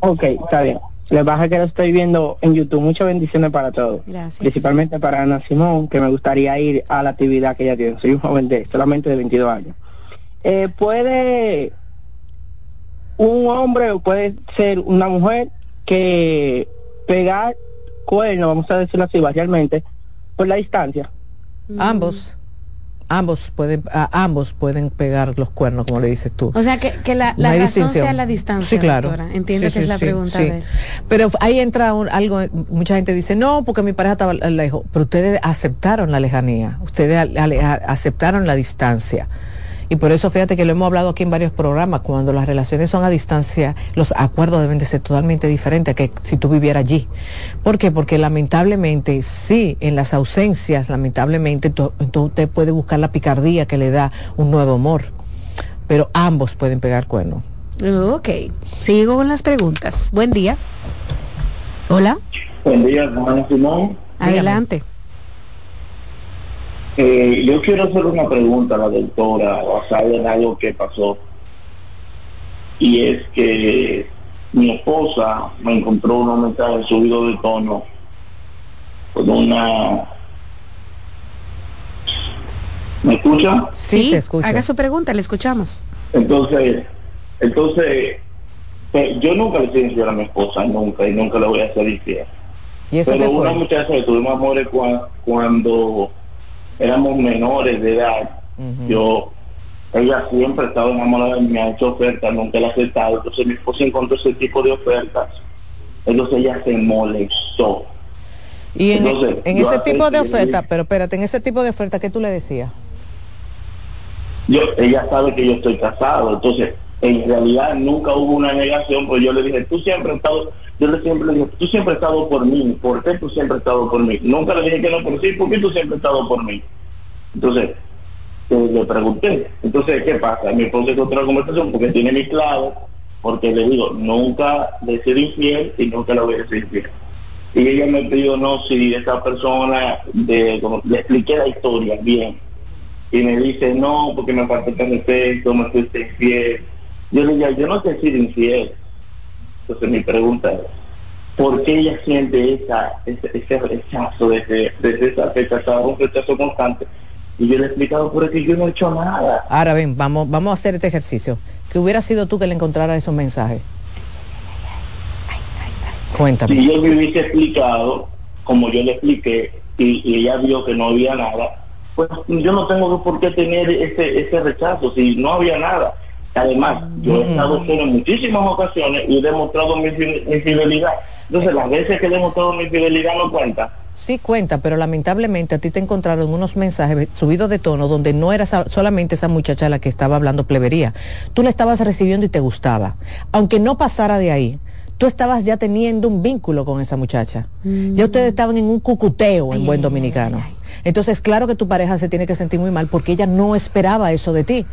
Ok, está bien. Le pasa que lo estoy viendo en YouTube. Muchas bendiciones para todos. Gracias. Principalmente para Ana Simón, que me gustaría ir a la actividad que ella tiene. Soy un joven de solamente de 22 años. Eh, ¿Puede un hombre o puede ser una mujer que pegar cuerno, vamos a decirlo así, varialmente, por la distancia? Ambos. Ambos pueden, a- ambos pueden pegar los cuernos, como le dices tú. O sea, que, que la, la razón distinción. sea la distancia. Sí, claro. doctora. Entiendo Sí, que es la sí, pregunta sí. de... Pero ahí entra un- algo, mucha gente dice, no, porque mi pareja estaba lejos, pero ustedes aceptaron la lejanía, ustedes ale- ale- a- aceptaron la distancia. Y por eso fíjate que lo hemos hablado aquí en varios programas, cuando las relaciones son a distancia, los acuerdos deben de ser totalmente diferentes a que si tú vivieras allí. ¿Por qué? Porque lamentablemente, sí, en las ausencias, lamentablemente, tú- entonces usted puede buscar la picardía que le da un nuevo amor. Pero ambos pueden pegar cuernos. Ok, sigo con las preguntas. Buen día. Hola, Buen día, hermano Simón. adelante. Eh, yo quiero hacer una pregunta a la doctora basada en algo que pasó. Y es que mi esposa me encontró unos mensajes subidos de tono con una... ¿Me escucha? Sí, haga su pregunta, le escuchamos. Entonces, entonces, eh, yo nunca le infiel a mi esposa, nunca, y nunca le voy a hacer infiel. ¿Y eso Pero una muchacha que tuvimos amores cua- cuando éramos menores de edad, yo, ella siempre ha estado enamorada de mí, me ha hecho ofertas, nunca la ha aceptado, entonces mi esposa encontró ese tipo de ofertas, entonces ella se molestó. Y en, Entonces, en ese tipo de que- oferta, pero espérate, en ese tipo de oferta, ¿qué tú le decías? yo, ella sabe que yo estoy casado, entonces en realidad nunca hubo una negación, pues yo le dije, tú siempre has estado, yo le siempre le dije, tú siempre has estado por mí, ¿por qué tú siempre has estado por mí? Nunca le dije que no, pero sí, ¿por qué tú siempre has estado por mí? Entonces, eh, le pregunté, entonces, ¿qué pasa? Mi esposa es otra conversación porque tiene mi clave, porque le digo, nunca le he sido infiel y nunca le voy a ser infiel. Y ella me pidió, no, si esa persona, de, como, le expliqué la historia bien, y me dice, no, porque me falta el respeto, me fuiste infiel. Yo le digo, yo no te he sido infiel. Entonces mi pregunta es, ¿por qué ella siente esa, ese, ese rechazo desde, desde esa fecha? Estaba un rechazo constante. Y yo le he explicado, por que yo no he hecho nada. Ahora ven, vamos, vamos a hacer este ejercicio. Que hubiera sido tú que le encontrara esos mensajes. Cuéntame. Si yo me hubiese explicado, como yo le expliqué, y, y ella vio que no había nada, pues yo no tengo por qué tener ese, ese rechazo, si no había nada. Además, yo he estado solo en muchísimas ocasiones y he demostrado mi, fi- mi fidelidad. Entonces, las veces que he demostrado mi fidelidad no cuenta. Sí cuenta, pero lamentablemente a ti te encontraron unos mensajes subidos de tono donde no era solamente esa muchacha la que estaba hablando plebería. Tú la estabas recibiendo y te gustaba. Aunque no pasara de ahí, tú estabas ya teniendo un vínculo con esa muchacha. Ya ustedes estaban en un cucuteo en buen dominicano. Entonces, claro que tu pareja se tiene que sentir muy mal porque ella no esperaba eso de ti.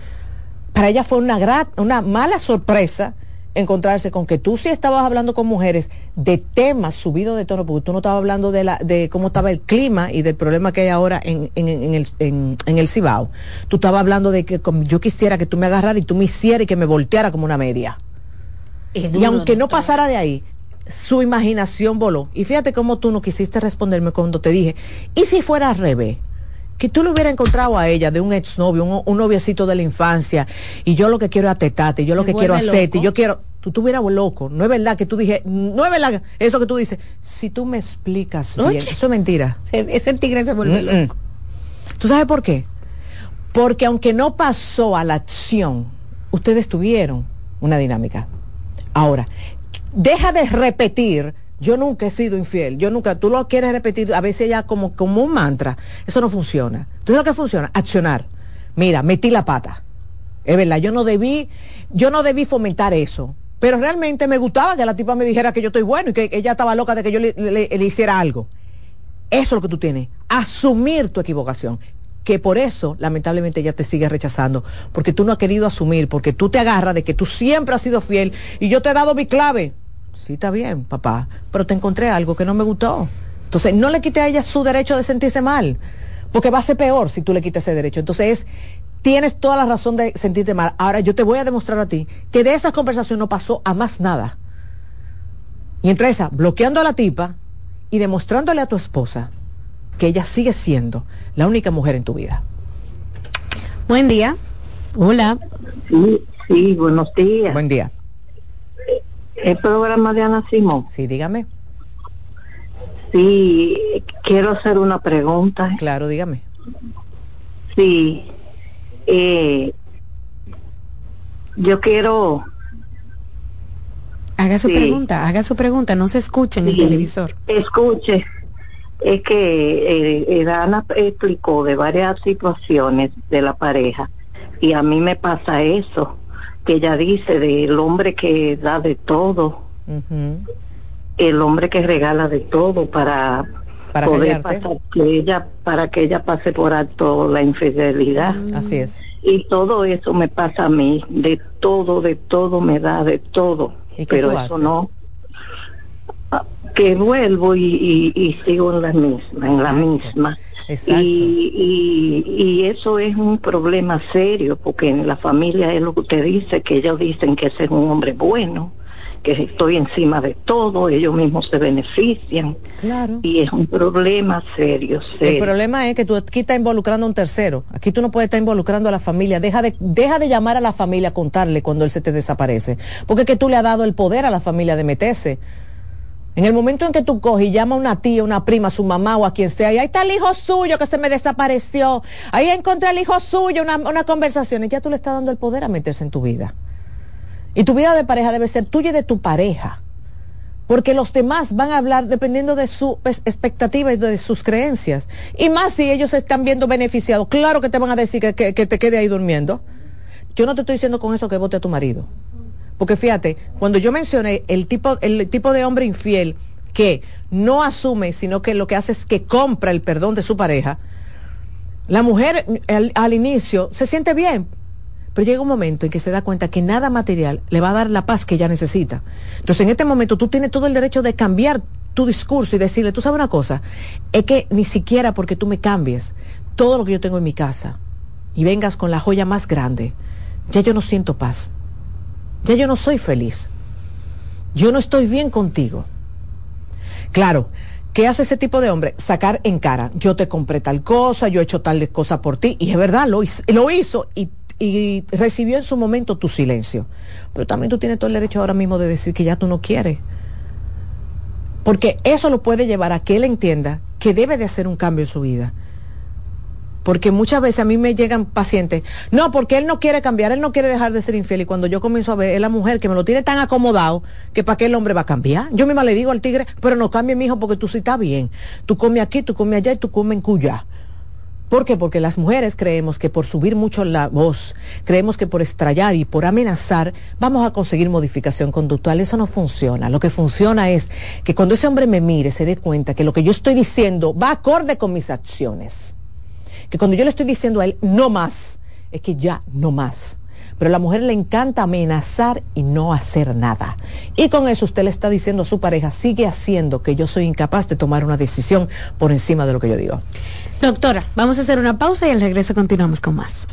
Para ella fue una, una mala sorpresa encontrarse con que tú sí estabas hablando con mujeres de temas subidos de tono, porque tú no estabas hablando de, la, de cómo estaba el clima y del problema que hay ahora en, en, en el, en, en el Cibao. Tú estabas hablando de que yo quisiera que tú me agarraras y tú me hicieras y que me volteara como una media. y aunque no pasara de ahí, su imaginación voló. Y fíjate cómo tú no quisiste responderme cuando te dije, ¿y si fuera al revés? Que tú le hubieras encontrado a ella de un exnovio, un, un noviecito de la infancia, y yo lo que quiero es atetarte, yo lo que quiero hacerte, yo quiero, tú estuvieras loco, no es verdad que tú dije, no es verdad eso que tú dices, si tú me explicas bien, eso es mentira. Ese tigre se vuelve Mm, mm. loco. ¿Tú sabes por qué? Porque aunque no pasó a la acción, ustedes tuvieron una dinámica. Ahora, deja de repetir, yo nunca he sido infiel, yo nunca, tú lo quieres repetir a veces ya como, como un mantra, eso no funciona. Entonces lo que funciona, accionar. mira, metí la pata. Es verdad, yo no debí, yo no debí fomentar eso. Pero realmente me gustaba que la tipa me dijera que yo estoy bueno y que ella estaba loca de que yo le, le- hiciera algo. Eso es lo que tú tienes. Asumir tu equivocación. Que por eso, lamentablemente, ella te sigue rechazando. Porque tú no has querido asumir, porque tú te agarras de que tú siempre has sido fiel y yo te he dado mi clave. Sí, está bien, papá, pero te encontré algo que no me gustó. Entonces, no le quite a ella su derecho de sentirse mal, porque va a ser peor si tú le quitas ese derecho. Entonces, es, tienes toda la razón de sentirte mal. Ahora, yo te voy a demostrar a ti que de esa conversación no pasó a más nada. Y entre esa, bloqueando a la tipa y demostrándole a tu esposa que ella sigue siendo la única mujer en tu vida. Buen día. Hola. Sí, sí, buenos días. Buen día. El programa de Ana Simón. Sí, dígame. Sí, quiero hacer una pregunta. Claro, dígame. Sí, eh, yo quiero... Haga su Sí. pregunta, haga su pregunta, no se escuche en el televisor. Escuche, es que eh, eh, Ana explicó de varias situaciones de la pareja y a mí me pasa eso, que ella dice del hombre que da de todo, el hombre que regala de todo para, Para poder pasar que ella para que ella pase por alto la infidelidad. Así es. Y todo eso me pasa a mí, de todo, de todo me da, de todo. ¿Y qué Pero eso haces? no. Ah, Que vuelvo y, y- y sigo en la misma, en la misma. Exacto. Y, y, y eso es un problema serio, porque en la familia es lo que usted dice, que ellos dicen que ese es un hombre bueno, que estoy encima de todo, ellos mismos se benefician. Claro. Y es un problema serio, El serio. problema es que tú aquí estás involucrando a un tercero. Aquí tú no puedes estar involucrando a la familia. Deja de, deja de llamar a la familia a contarle cuando él se te desaparece. Porque es que tú le has dado el poder a la familia de meterse. En el momento en que tú coges y llama a una tía, una prima, a su mamá o a quien sea, y ahí está el hijo suyo que se me desapareció, ahí encontré el hijo suyo, una, una conversación, y ya tú le estás dando el poder a meterse en tu vida. Y tu vida de pareja debe ser tuya y de tu pareja. Porque los demás van a hablar dependiendo de su expectativa y de sus creencias. Y más si ellos se están viendo beneficiados. Claro que te van a decir que, que- que te quede ahí durmiendo. Yo no te estoy diciendo con eso que vote a tu marido. Porque fíjate, cuando yo mencioné el tipo, el tipo de hombre infiel que no asume, sino que lo que hace es que compra el perdón de su pareja, la mujer al, al inicio se siente bien, pero llega un momento en que se da cuenta que nada material le va a dar la paz que ella necesita. Entonces, en este momento tú tienes todo el derecho de cambiar tu discurso y decirle, tú sabes una cosa, es que ni siquiera porque tú me cambies todo lo que yo tengo en mi casa y vengas con la joya más grande, ya yo no siento paz. Ya yo no soy feliz. Yo no estoy bien contigo. Claro, ¿qué hace ese tipo de hombre? Sacar en cara, yo te compré tal cosa, yo he hecho tal cosa por ti, y es verdad, lo hizo, lo hizo y, y recibió en su momento tu silencio. Pero también tú tienes todo el derecho ahora mismo de decir que ya tú no quieres. Porque eso lo puede llevar a que él entienda que debe de hacer un cambio en su vida. Porque muchas veces a mí me llegan pacientes, no, porque él no quiere cambiar, él no quiere dejar de ser infiel. Y cuando yo comienzo a ver, es la mujer que me lo tiene tan acomodado que para qué el hombre va a cambiar. Yo misma le digo al tigre, pero no cambie, mi hijo, porque tú sí estás bien. Tú comes aquí, tú comes allá y tú comes en cuya. ¿Por qué? Porque las mujeres creemos que por subir mucho la voz, creemos que por estrallar y por amenazar vamos a conseguir modificación conductual. Eso no funciona. Lo que funciona es que cuando ese hombre me mire, se dé cuenta que lo que yo estoy diciendo va acorde con mis acciones. Que cuando yo le estoy diciendo a él no más, es que ya no más. Pero a la mujer le encanta amenazar y no hacer nada. Y con eso usted le está diciendo a su pareja, sigue haciendo que yo soy incapaz de tomar una decisión por encima de lo que yo digo. Doctora, vamos a hacer una pausa y al regreso continuamos con más.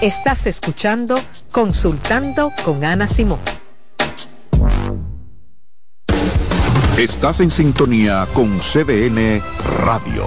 Estás escuchando Consultando con Ana Simón. Estás en sintonía con CDN Radio.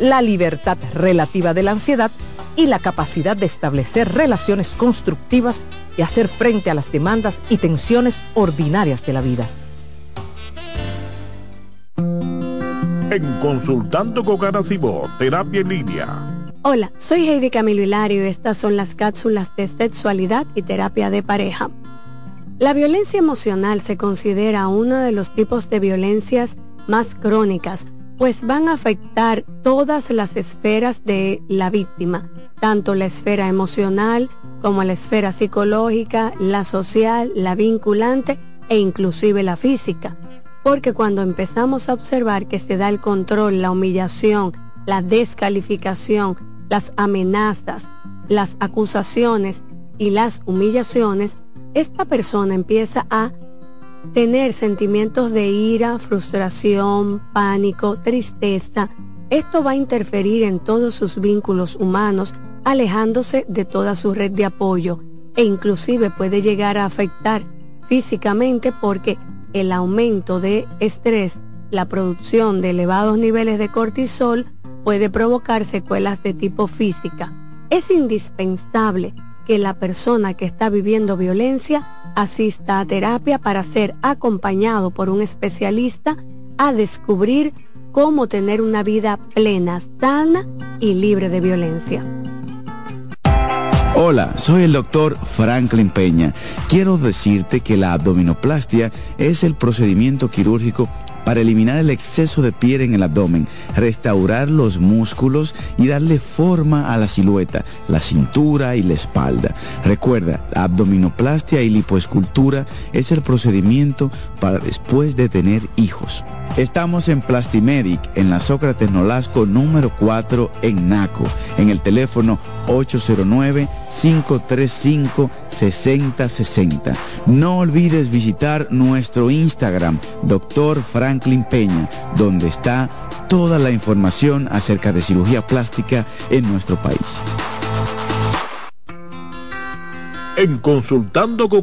la libertad relativa de la ansiedad y la capacidad de establecer relaciones constructivas y hacer frente a las demandas y tensiones ordinarias de la vida. En Consultando con Garacimo, Terapia en Línea. Hola, soy Heidi Camilo Hilario y estas son las cápsulas de sexualidad y terapia de pareja. La violencia emocional se considera uno de los tipos de violencias más crónicas, pues van a afectar todas las esferas de la víctima, tanto la esfera emocional como la esfera psicológica, la social, la vinculante e inclusive la física. Porque cuando empezamos a observar que se da el control, la humillación, la descalificación, las amenazas, las acusaciones y las humillaciones, esta persona empieza a tener sentimientos de ira, frustración, pánico, tristeza. Esto va a interferir en todos sus vínculos humanos, alejándose de toda su red de apoyo e inclusive puede llegar a afectar físicamente porque el aumento de estrés, la producción de elevados niveles de cortisol puede provocar secuelas de tipo física. Es indispensable que la persona que está viviendo violencia asista a terapia para ser acompañado por un especialista a descubrir cómo tener una vida plena, sana y libre de violencia. Hola, soy el doctor Franklin Peña. Quiero decirte que la abdominoplastia es el procedimiento quirúrgico para eliminar el exceso de piel en el abdomen, restaurar los músculos y darle forma a la silueta, la cintura y la espalda. Recuerda, abdominoplastia y lipoescultura es el procedimiento para después de tener hijos. Estamos en Plastimedic, en la Sócrates Nolasco número 4 en Naco, en el teléfono 809-535-6060. No olvides visitar nuestro Instagram, Dr. Franklin Peña, donde está toda la información acerca de cirugía plástica en nuestro país. En Consultando con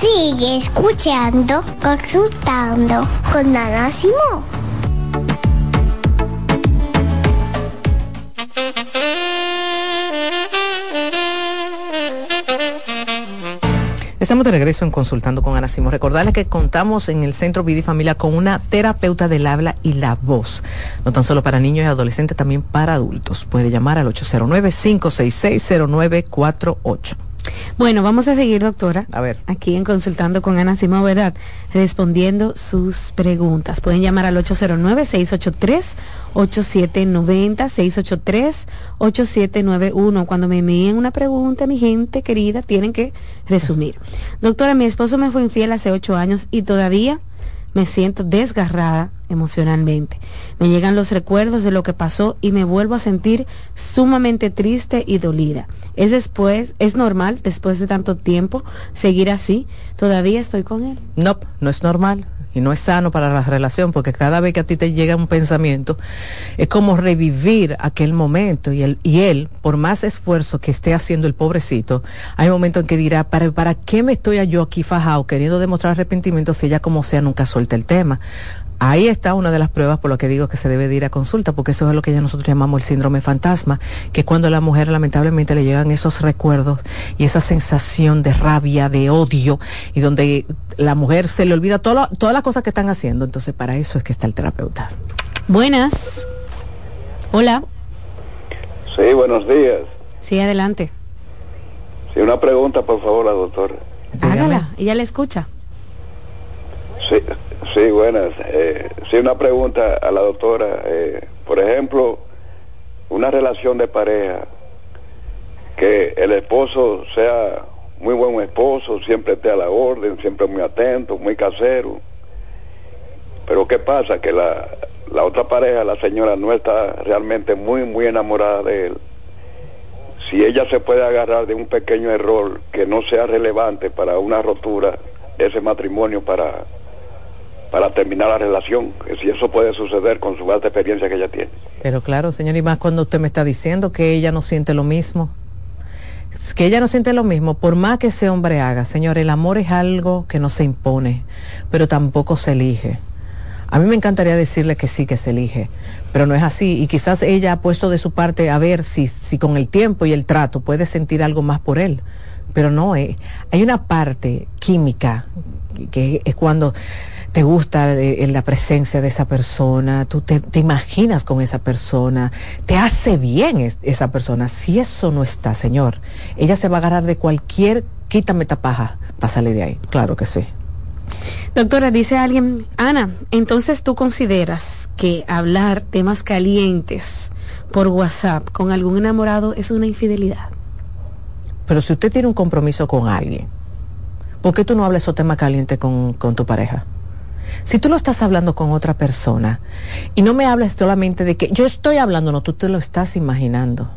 Sigue escuchando, consultando con Ana Simón. Estamos de regreso en Consultando con Ana Simón. Recordarles que contamos en el Centro Vida Familia con una terapeuta del habla y la voz. No tan solo para niños y adolescentes, también para adultos. Puede llamar al 809-566-0948. Bueno, vamos a seguir, doctora. A ver. Aquí en Consultando con Ana Simón, ¿verdad? Respondiendo sus preguntas. Pueden llamar al 809-683-8790, 683-8791. Cuando me envíen una pregunta, mi gente querida, tienen que resumir. Doctora, mi esposo me fue infiel hace ocho años y todavía me siento desgarrada emocionalmente. Me llegan los recuerdos de lo que pasó y me vuelvo a sentir sumamente triste y dolida. Es después, es normal después de tanto tiempo seguir así. Todavía estoy con él. No, no es normal. Y no es sano para la relación porque cada vez que a ti te llega un pensamiento es como revivir aquel momento y él, y él por más esfuerzo que esté haciendo el pobrecito, hay momentos en que dirá, ¿para, ¿para qué me estoy yo aquí fajado queriendo demostrar arrepentimiento si ella como sea nunca suelta el tema? Ahí está una de las pruebas por lo que digo que se debe de ir a consulta, porque eso es lo que ya nosotros llamamos el síndrome fantasma, que es cuando a la mujer lamentablemente le llegan esos recuerdos y esa sensación de rabia, de odio, y donde la mujer se le olvida todo, todas las cosas que están haciendo. Entonces, para eso es que está el terapeuta. Buenas. Hola. Sí, buenos días. Sí, adelante. Sí, una pregunta, por favor, la doctora. Hágala, ella le escucha. Sí, sí, buenas. Eh, sí, una pregunta a la doctora. Eh, por ejemplo, una relación de pareja, que el esposo sea muy buen esposo, siempre esté a la orden, siempre muy atento, muy casero. Pero ¿qué pasa? Que la, la otra pareja, la señora, no está realmente muy, muy enamorada de él. Si ella se puede agarrar de un pequeño error que no sea relevante para una rotura ese matrimonio para para terminar la relación, si eso puede suceder con su alta experiencia que ella tiene. Pero claro, señor, y más cuando usted me está diciendo que ella no siente lo mismo. Que ella no siente lo mismo, por más que ese hombre haga, señor, el amor es algo que no se impone, pero tampoco se elige. A mí me encantaría decirle que sí, que se elige, pero no es así. Y quizás ella ha puesto de su parte a ver si, si con el tiempo y el trato puede sentir algo más por él. Pero no, eh, hay una parte química que es cuando te gusta eh, la presencia de esa persona, tú te, imaginas con esa persona, te hace bien esa persona. Si eso no está, Señor, ella se va a agarrar de cualquier quítame tapaja para salir de ahí. Claro que sí. Doctora, dice alguien, Ana, entonces tú consideras que hablar temas calientes por WhatsApp con algún enamorado es una infidelidad. Pero si usted tiene un compromiso con alguien, ¿por qué tú no hablas esos temas calientes con, con tu pareja? Si tú lo estás hablando con otra persona y no me hablas solamente de que yo estoy hablando, no, tú te lo estás imaginando.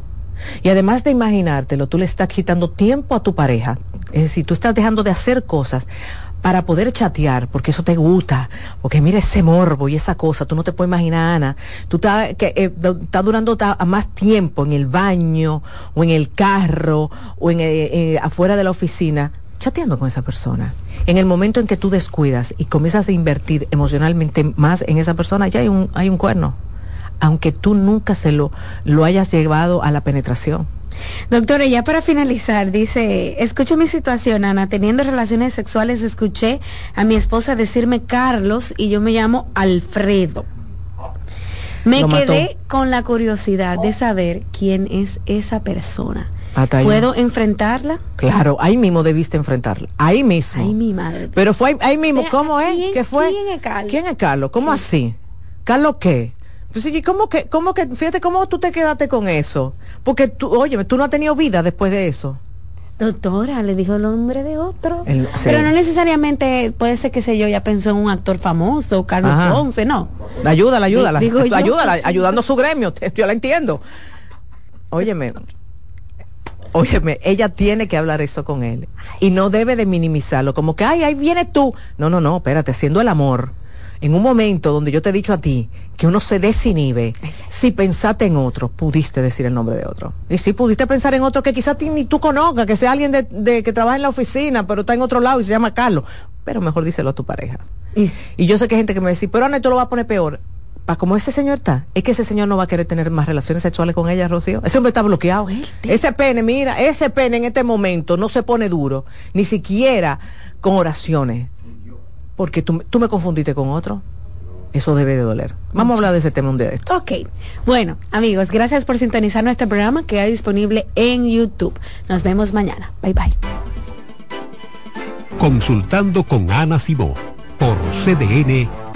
Y además de imaginártelo, tú le estás quitando tiempo a tu pareja. Es decir, tú estás dejando de hacer cosas para poder chatear, porque eso te gusta, porque mira ese morbo y esa cosa, tú no te puedes imaginar, Ana, tú estás eh, durando más tiempo en el baño o en el carro o en, eh, eh, afuera de la oficina chateando con esa persona. En el momento en que tú descuidas y comienzas a invertir emocionalmente más en esa persona, ya hay un, hay un cuerno, aunque tú nunca se lo, lo hayas llevado a la penetración. Doctora, ya para finalizar, dice, escucho mi situación, Ana, teniendo relaciones sexuales, escuché a mi esposa decirme Carlos y yo me llamo Alfredo. Me quedé con la curiosidad de saber quién es esa persona. ¿Puedo enfrentarla? Claro, ahí mismo debiste enfrentarla. Ahí mismo. Ay, mi madre. Pero fue ahí, mismo. ¿Cómo es? ¿Qué fue? ¿Quién es Carlos? ¿Quién es Carlos? ¿Cómo así? ¿Carlos qué? Pues ¿cómo que, cómo que, fíjate cómo tú te quedaste con eso? Porque tú, oye, tú no has tenido vida después de eso. Doctora, le dijo el nombre de otro. Pero no necesariamente puede ser que sé yo, ya pensó en un actor famoso, Carlos Ponce, no. La ayuda, la ayuda, la, ayuda, ayudando a su gremio, yo la entiendo. Óyeme, Óyeme, ella tiene que hablar eso con él. Y no debe de minimizarlo, como que, ay, ahí viene tú. No, no, no, espérate, haciendo el amor. En un momento donde yo te he dicho a ti que uno se desinhibe, si pensaste en otro, pudiste decir el nombre de otro. Y si pudiste pensar en otro que quizás ni tú conozcas, que sea alguien de, que trabaja en la oficina, pero está en otro lado y se llama Carlos. Pero mejor díselo a tu pareja. Y, y yo sé que hay gente que me dice, pero Ana, tú lo vas a poner peor como ese señor está, es que ese señor no va a querer tener más relaciones sexuales con ella, Rocío. Ese hombre está bloqueado. Ese pene, mira, ese pene en este momento no se pone duro, ni siquiera con oraciones. Porque tú, tú me confundiste con otro. Eso debe de doler. Vamos a hablar de ese tema un día de esto. Ok. Bueno, amigos, gracias por sintonizar nuestro programa que hay disponible en YouTube. Nos vemos mañana. Bye bye. Consultando con Ana Simó por CDN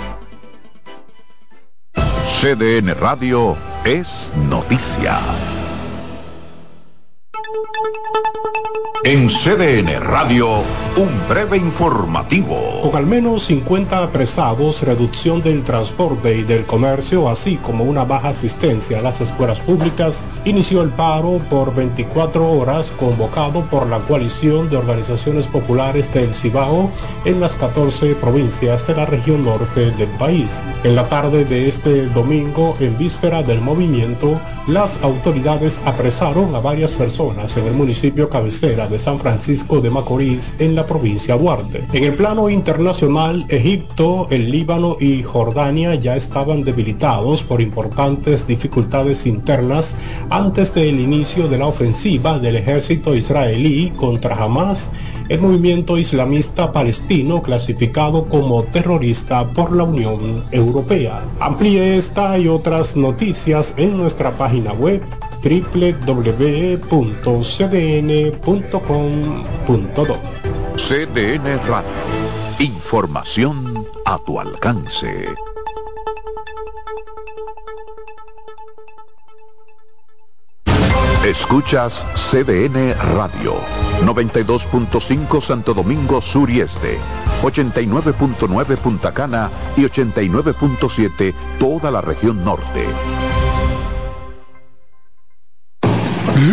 CDN Radio es noticia. En CDN Radio, un breve informativo. Con al menos 50 apresados, reducción del transporte y del comercio, así como una baja asistencia a las escuelas públicas, inició el paro por 24 horas convocado por la coalición de organizaciones populares del Cibao en las 14 provincias de la región norte del país. En la tarde de este domingo, en víspera del movimiento, las autoridades apresaron a varias personas en el municipio cabecera San Francisco de Macorís en la provincia Duarte. En el plano internacional, Egipto, el Líbano y Jordania ya estaban debilitados por importantes dificultades internas antes del inicio de la ofensiva del ejército israelí contra Hamas el movimiento islamista palestino clasificado como terrorista por la Unión Europea. Amplíe esta y otras noticias en nuestra página web www.cdn.com.do. CDN Radio. Información a tu alcance. Escuchas CDN Radio, 92.5 Santo Domingo Sur y Este, 89.9 Punta Cana y 89.7 toda la región norte. vu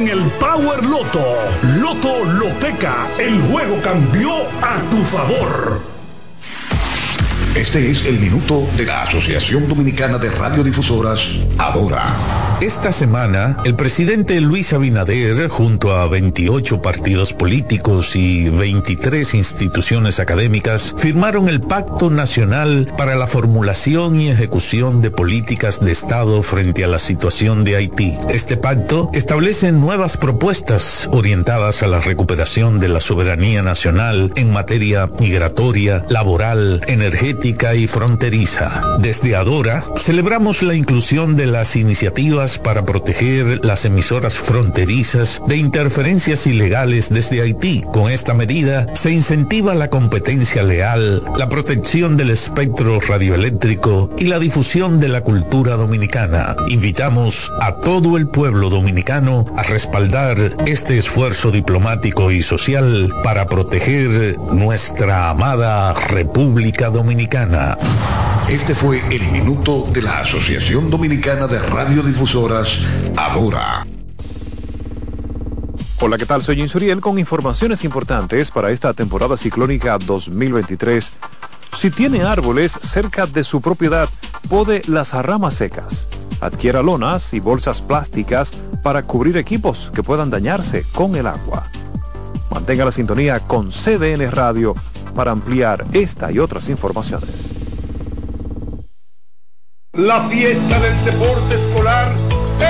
el Power Loto. Loto Loteca, el juego cambió a tu favor. Este es el minuto de la Asociación Dominicana de Radiodifusoras, Adora. Esta semana, el presidente Luis Abinader, junto a 28 partidos políticos y 23 instituciones académicas, firmaron el Pacto Nacional para la Formulación y Ejecución de Políticas de Estado frente a la situación de Haití. Este pacto establece nuevas propuestas orientadas a la recuperación de la soberanía nacional en materia migratoria, laboral, energética, y fronteriza. Desde Adora celebramos la inclusión de las iniciativas para proteger las emisoras fronterizas de interferencias ilegales desde Haití. Con esta medida se incentiva la competencia leal, la protección del espectro radioeléctrico y la difusión de la cultura dominicana. Invitamos a todo el pueblo dominicano a respaldar este esfuerzo diplomático y social para proteger nuestra amada República Dominicana. Este fue el minuto de la Asociación Dominicana de Hola, ¿qué tal? Soy Insuriel con informaciones importantes para esta temporada ciclónica 2023. Si tiene árboles cerca de su propiedad, pode las ramas secas. Adquiera lonas y bolsas plásticas para cubrir equipos que puedan dañarse con el agua. Mantenga la sintonía con CDN Radio para ampliar esta y otras informaciones. La fiesta del deporte escolar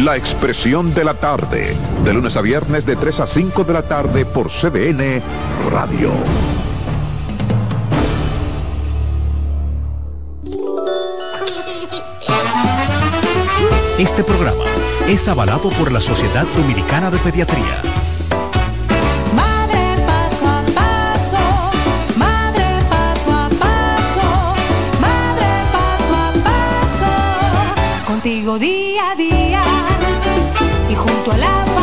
La expresión de la tarde, de lunes a viernes de 3 a 5 de la tarde por CDN Radio. Este programa es avalado por la Sociedad Dominicana de Pediatría. Madre paso a paso, madre paso a paso, madre paso a paso, contigo día a día volaba.